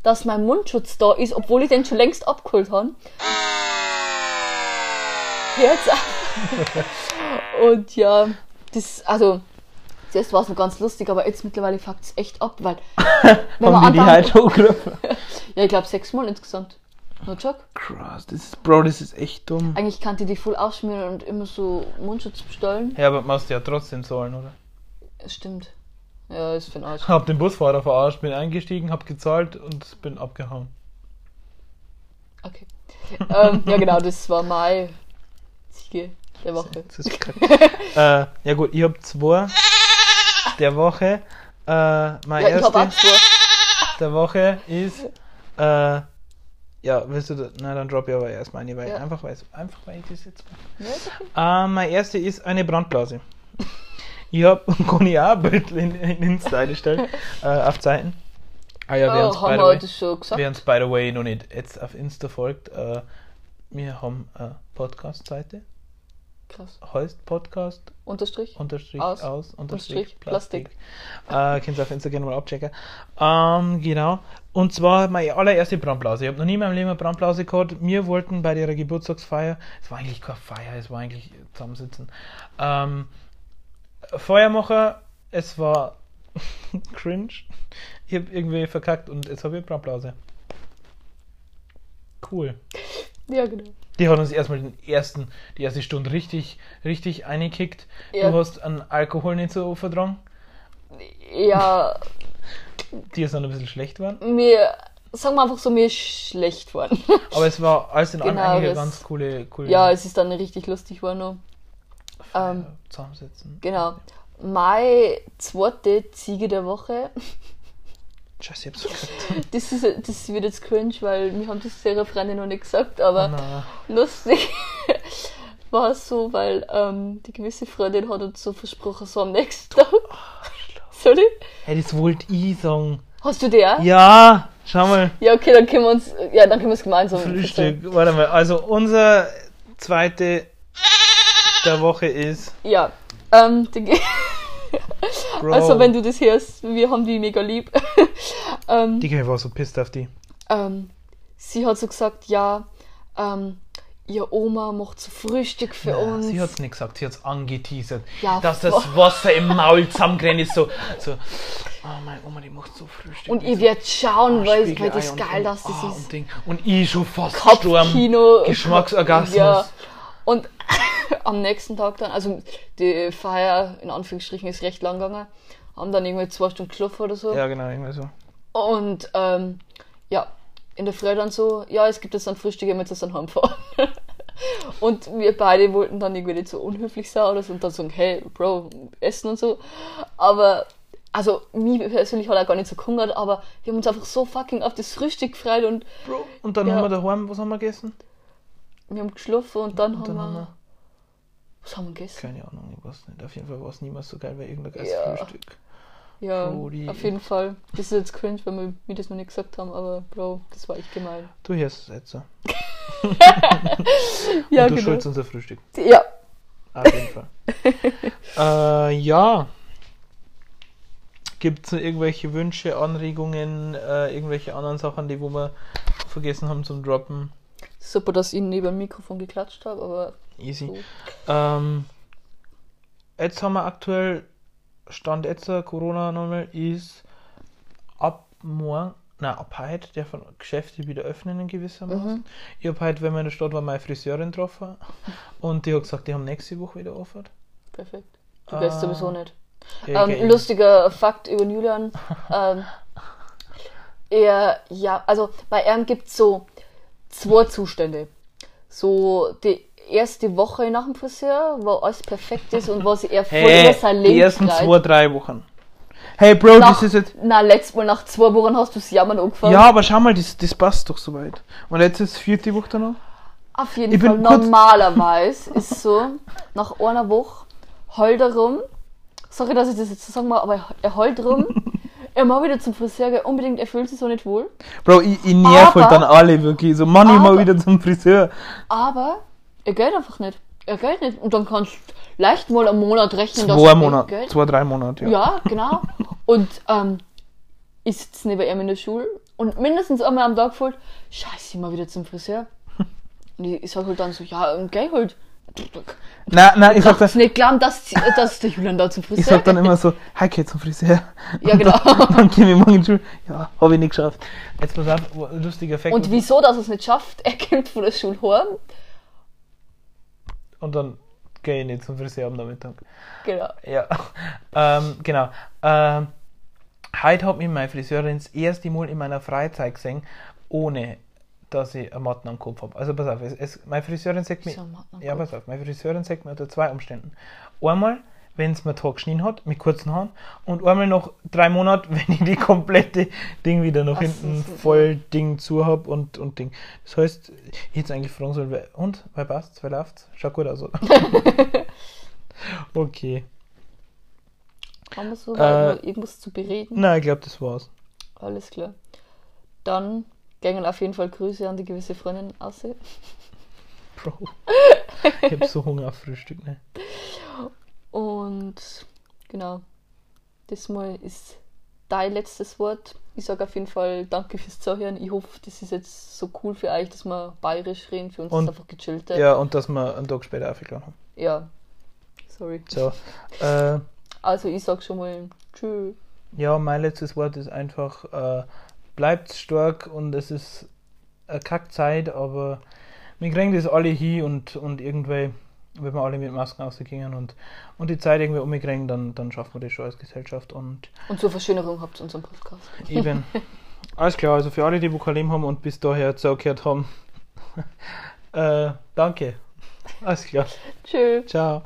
[SPEAKER 2] dass mein Mundschutz da ist, obwohl ich den schon längst abgeholt habe. Jetzt. Und ja, das, also, zuerst war es noch ganz lustig, aber jetzt mittlerweile fuckt es echt ab, weil. wenn
[SPEAKER 1] Haben die halt?
[SPEAKER 2] Ja, ich glaube sechsmal insgesamt. No joke.
[SPEAKER 1] Krass, das ist, Bro, das ist echt dumm.
[SPEAKER 2] Eigentlich kann die die voll ausschmieren und immer so Mundschutz bestellen.
[SPEAKER 1] Ja, aber musst du ja trotzdem zahlen, oder?
[SPEAKER 2] Stimmt. Ja, ist für den Arsch.
[SPEAKER 1] Hab den Busfahrer verarscht, bin eingestiegen, hab gezahlt und bin abgehauen.
[SPEAKER 2] Okay. ähm, ja, genau, das war meine Ziege der Woche.
[SPEAKER 1] Das ist kacke. äh, ja gut, ich hab zwei der Woche. Äh, mein
[SPEAKER 2] Ja, ich hab
[SPEAKER 1] erste
[SPEAKER 2] auch zwei.
[SPEAKER 1] der Woche ist. Äh, ja, willst du das? Na, dann drop ich aber erst meine, weil
[SPEAKER 2] Ja.
[SPEAKER 1] einfach, weil, einfach weil ich das jetzt.
[SPEAKER 2] Okay.
[SPEAKER 1] Äh, mein erste ist eine Brandblase. Ich hab, kann ich auch ein Bild in, in Insta einstellen, äh, auf Zeiten. Ah ja, uns,
[SPEAKER 2] oh, haben wir das schon gesagt?
[SPEAKER 1] wer uns by the way noch nicht jetzt auf Insta folgt, äh, wir haben eine Podcast-Seite,
[SPEAKER 2] Krass.
[SPEAKER 1] heißt Podcast
[SPEAKER 2] Unterstrich?
[SPEAKER 1] unterstrich
[SPEAKER 2] Aus,
[SPEAKER 1] aus, unterstrich
[SPEAKER 2] Unterstrich
[SPEAKER 1] Plastik. Äh, könnt ihr auf Instagram mal abchecken. Ähm, genau. Und zwar meine allererste Brandblase. Ich habe noch nie in meinem Leben eine Brandblase gehabt. Wir wollten bei ihrer Geburtstagsfeier, es war eigentlich keine Feier, es war eigentlich zusammensitzen, ähm, Feuermacher, es war cringe. Ich habe irgendwie verkackt und jetzt habe ich Brandblase. Cool.
[SPEAKER 2] Ja, genau.
[SPEAKER 1] Die hat uns erstmal den ersten, die erste Stunde richtig, richtig eingekickt.
[SPEAKER 2] Ja.
[SPEAKER 1] Du hast einen Alkohol nicht so vertragen.
[SPEAKER 2] Ja,
[SPEAKER 1] Die ist dann ein bisschen schlecht geworden.
[SPEAKER 2] mir, sagen wir einfach so, mir ist schlecht geworden.
[SPEAKER 1] Aber es war alles in allem
[SPEAKER 2] Genau,
[SPEAKER 1] eigentlich eine ganz coole, coole
[SPEAKER 2] ja, es ist dann richtig lustig geworden.
[SPEAKER 1] Feier
[SPEAKER 2] ähm,
[SPEAKER 1] zusammensetzen.
[SPEAKER 2] Genau. Meine zweite Ziege der Woche,
[SPEAKER 1] Scheiße, ich hab's verkackt.
[SPEAKER 2] das, ist, das wird jetzt cringe, weil wir haben das ihrer Freundin noch nicht gesagt,
[SPEAKER 1] Oh
[SPEAKER 2] aber
[SPEAKER 1] nein.
[SPEAKER 2] lustig war es so, weil ähm, die gewisse Freundin hat uns so versprochen, so am nächsten Tag. Sorry?
[SPEAKER 1] Hey, das wollte ich sagen.
[SPEAKER 2] Hast du der?
[SPEAKER 1] Ja, schau mal.
[SPEAKER 2] Ja, okay, dann können wir uns, ja, dann können wir es gemeinsam
[SPEAKER 1] Frühstück. Warte mal. Also, unser zweite der Woche ist.
[SPEAKER 2] Ja, ähm, die,
[SPEAKER 1] Bro.
[SPEAKER 2] also wenn du das hörst, wir haben die mega lieb. ähm,
[SPEAKER 1] Die war so pisst auf die.
[SPEAKER 2] ähm, sie hat so gesagt, ja, ähm, ihr Oma macht so Frühstück für
[SPEAKER 1] Ja,
[SPEAKER 2] uns.
[SPEAKER 1] sie hat's nicht gesagt, sie hat's angeteasert.
[SPEAKER 2] Ja,
[SPEAKER 1] dass das. Wasser im Maul zusammengerannt ist, so, so, oh meine Oma, die macht so Frühstück.
[SPEAKER 2] und ihr
[SPEAKER 1] so
[SPEAKER 2] werdet schauen, weil, weil
[SPEAKER 1] Spiegelei
[SPEAKER 2] das geil,
[SPEAKER 1] und,
[SPEAKER 2] dass das
[SPEAKER 1] ah,
[SPEAKER 2] ist.
[SPEAKER 1] Und, Ding. und ich schon fast.
[SPEAKER 2] Kopfkino.
[SPEAKER 1] Geschmacksorgasmus.
[SPEAKER 2] Ja. Und am nächsten Tag dann, also die Feier in Anführungsstrichen ist recht lang gegangen, haben dann irgendwie zwei Stunden geschlafen oder so.
[SPEAKER 1] Ja, genau, irgendwie so.
[SPEAKER 2] Und ähm, ja, in der Früh dann so, ja, es gibt jetzt ein Frühstück, ihr müsst jetzt dann heimfahren. und wir beide wollten dann irgendwie nicht so unhöflich sein oder so und dann sagen, hey, Bro, essen und so. Aber, also, mich persönlich hat er gar nicht so gehungert, aber wir haben uns einfach so fucking auf das Frühstück gefreut und
[SPEAKER 1] Bro. Und dann
[SPEAKER 2] Ja.
[SPEAKER 1] haben wir daheim, was haben wir gegessen?
[SPEAKER 2] Wir haben geschlafen und dann,
[SPEAKER 1] Und
[SPEAKER 2] haben,
[SPEAKER 1] dann
[SPEAKER 2] wir,
[SPEAKER 1] haben wir,
[SPEAKER 2] Was haben wir gegessen?
[SPEAKER 1] keine Ahnung, ich weiß nicht. Auf jeden Fall war es niemals so geil wie irgendein geiles
[SPEAKER 2] Ja.
[SPEAKER 1] Frühstück.
[SPEAKER 2] Ja,
[SPEAKER 1] Brody.
[SPEAKER 2] auf jeden Fall. Das ist jetzt cringe, weil wir mir das noch nicht gesagt haben, aber Bro, das war echt gemein.
[SPEAKER 1] Du hörst es jetzt so.
[SPEAKER 2] Ja,
[SPEAKER 1] und du
[SPEAKER 2] genau.
[SPEAKER 1] schuldest unser Frühstück.
[SPEAKER 2] Ja,
[SPEAKER 1] Auf jeden Fall. äh, ja. Gibt es irgendwelche Wünsche, Anregungen, äh, irgendwelche anderen Sachen, die wo wir vergessen haben zum Droppen?
[SPEAKER 2] Super, dass ich neben dem Mikrofon geklatscht habe, aber
[SPEAKER 1] Easy.
[SPEAKER 2] so.
[SPEAKER 1] Ähm, jetzt haben wir aktuell, Stand jetzt, Corona nochmal, ist ab morgen, na ab heute, der von Geschäfte wieder öffnen in gewissermaßen.
[SPEAKER 2] Mhm.
[SPEAKER 1] Ich habe heute, wenn wir in der Stadt waren, meine Friseurin getroffen und die hat gesagt, die haben nächste Woche wieder offen.
[SPEAKER 2] Perfekt. Du weißt
[SPEAKER 1] Ah.
[SPEAKER 2] sowieso nicht.
[SPEAKER 1] Ja,
[SPEAKER 2] Ähm, lustiger Fakt über Julian. ähm, er, ja, also bei ihm gibt es so zwei Zustände. So die erste Woche nach dem Friseur, wo alles perfekt ist und wo sich er voll
[SPEAKER 1] Hey,
[SPEAKER 2] über sein
[SPEAKER 1] die
[SPEAKER 2] Leben
[SPEAKER 1] ersten
[SPEAKER 2] freut.
[SPEAKER 1] zwei, drei Wochen. Hey Bro,
[SPEAKER 2] nach,
[SPEAKER 1] das ist jetzt.
[SPEAKER 2] Na, letztes Mal nach zwei Wochen hast du das Jammern angefangen.
[SPEAKER 1] Ja, aber schau mal, das, das passt doch soweit. Und jetzt ist vierte Woche danach.
[SPEAKER 2] Auf jeden
[SPEAKER 1] Ich
[SPEAKER 2] Fall. Normalerweise ist so, nach einer Woche heult er rum. Sorry, dass ich das jetzt so sagen mag, aber er heult rum. er mal wieder zum Friseur, gell, unbedingt, er fühlt sich so nicht wohl.
[SPEAKER 1] Bro, ich, ich nerv
[SPEAKER 2] Aber-
[SPEAKER 1] halt dann alle wirklich. So, Mann, ich mal
[SPEAKER 2] Aber-
[SPEAKER 1] wieder zum Friseur.
[SPEAKER 2] Aber er geht einfach nicht. Er geht nicht. Und dann kannst du leicht mal einen Monat rechnen, dass
[SPEAKER 1] Zwei
[SPEAKER 2] er
[SPEAKER 1] Monate.
[SPEAKER 2] geht.
[SPEAKER 1] Zwei, drei Monate, ja.
[SPEAKER 2] Ja, genau. Und ähm, ich sitze neben ihm in der Schule und mindestens einmal am Tag voll, scheiße, mal wieder zum Friseur. Und ich, ich sag halt dann so, ja, ähm, geh halt.
[SPEAKER 1] Nein, nein, ich sag,
[SPEAKER 2] Das
[SPEAKER 1] dann,
[SPEAKER 2] nicht glauben, dass, dass der Julian da zum Friseur
[SPEAKER 1] ich sag dann immer so, hi, geh zum Friseur.
[SPEAKER 2] Ja, genau.
[SPEAKER 1] dann gehen wir morgen in die Schule. Ja, hab ich nicht geschafft. Jetzt pass auf, lustiger Effekt.
[SPEAKER 2] Und wieso, dass er es nicht schafft? Er kommt von der Schule heim.
[SPEAKER 1] Und dann gehe ich nicht zum Friseur am Nachmittag.
[SPEAKER 2] Genau.
[SPEAKER 1] Ja, ähm, genau. Ähm, heute hat mich meine Friseurin das erste Mal in meiner Freizeit gesehen, ohne dass ich eine Matten am Kopf habe. Also pass auf, es, es, meine Friseurin sagt mir,
[SPEAKER 2] einen
[SPEAKER 1] ja pass auf, meine Friseurin sagt mir unter zwei Umständen. Einmal, wenn es mir Tag geschnien hat, mit kurzen Haaren, und einmal nach drei Monaten, wenn ich die komplette Ding wieder nach hinten voll Ding zu habe und, und Ding. Das heißt, ich hätte eigentlich fragen sollen, wer- und, wer passt, wer läuft? Schaut gut aus, oder? okay.
[SPEAKER 2] Haben wir so
[SPEAKER 1] Äh,
[SPEAKER 2] noch irgendwas zu bereden?
[SPEAKER 1] Nein, ich glaube, das war's.
[SPEAKER 2] Alles klar. Dann gängen auf jeden Fall Grüße an die gewisse Freundin aus.
[SPEAKER 1] Bro. Ich hab so Hunger auf Frühstück, ne?
[SPEAKER 2] Und genau, das Mal ist dein letztes Wort. Ich sage auf jeden Fall danke fürs Zuhören. Ich hoffe, das ist jetzt so cool für euch, dass wir bayerisch reden. Für uns
[SPEAKER 1] Und-
[SPEAKER 2] ist einfach gechillt.
[SPEAKER 1] Ja, und dass wir einen Tag später aufgeladen haben.
[SPEAKER 2] ja. Sorry.
[SPEAKER 1] So, äh,
[SPEAKER 2] Also ich sag schon mal Tschüss.
[SPEAKER 1] Ja, mein letztes Wort ist einfach, äh, bleibt stark und es ist eine Kackzeit, aber wir kriegen das alle hin und, und irgendwie, wenn wir alle mit Masken rausgehen und, und die Zeit irgendwie umkriegen, dann, dann schaffen wir das schon als Gesellschaft und
[SPEAKER 2] Und zur Verschönerung habt ihr unseren Podcast.
[SPEAKER 1] eben. Alles klar, also für alle, die Vokalim haben und bis daher zugehört haben, äh, danke. Alles klar.
[SPEAKER 2] Tschüss.
[SPEAKER 1] Ciao.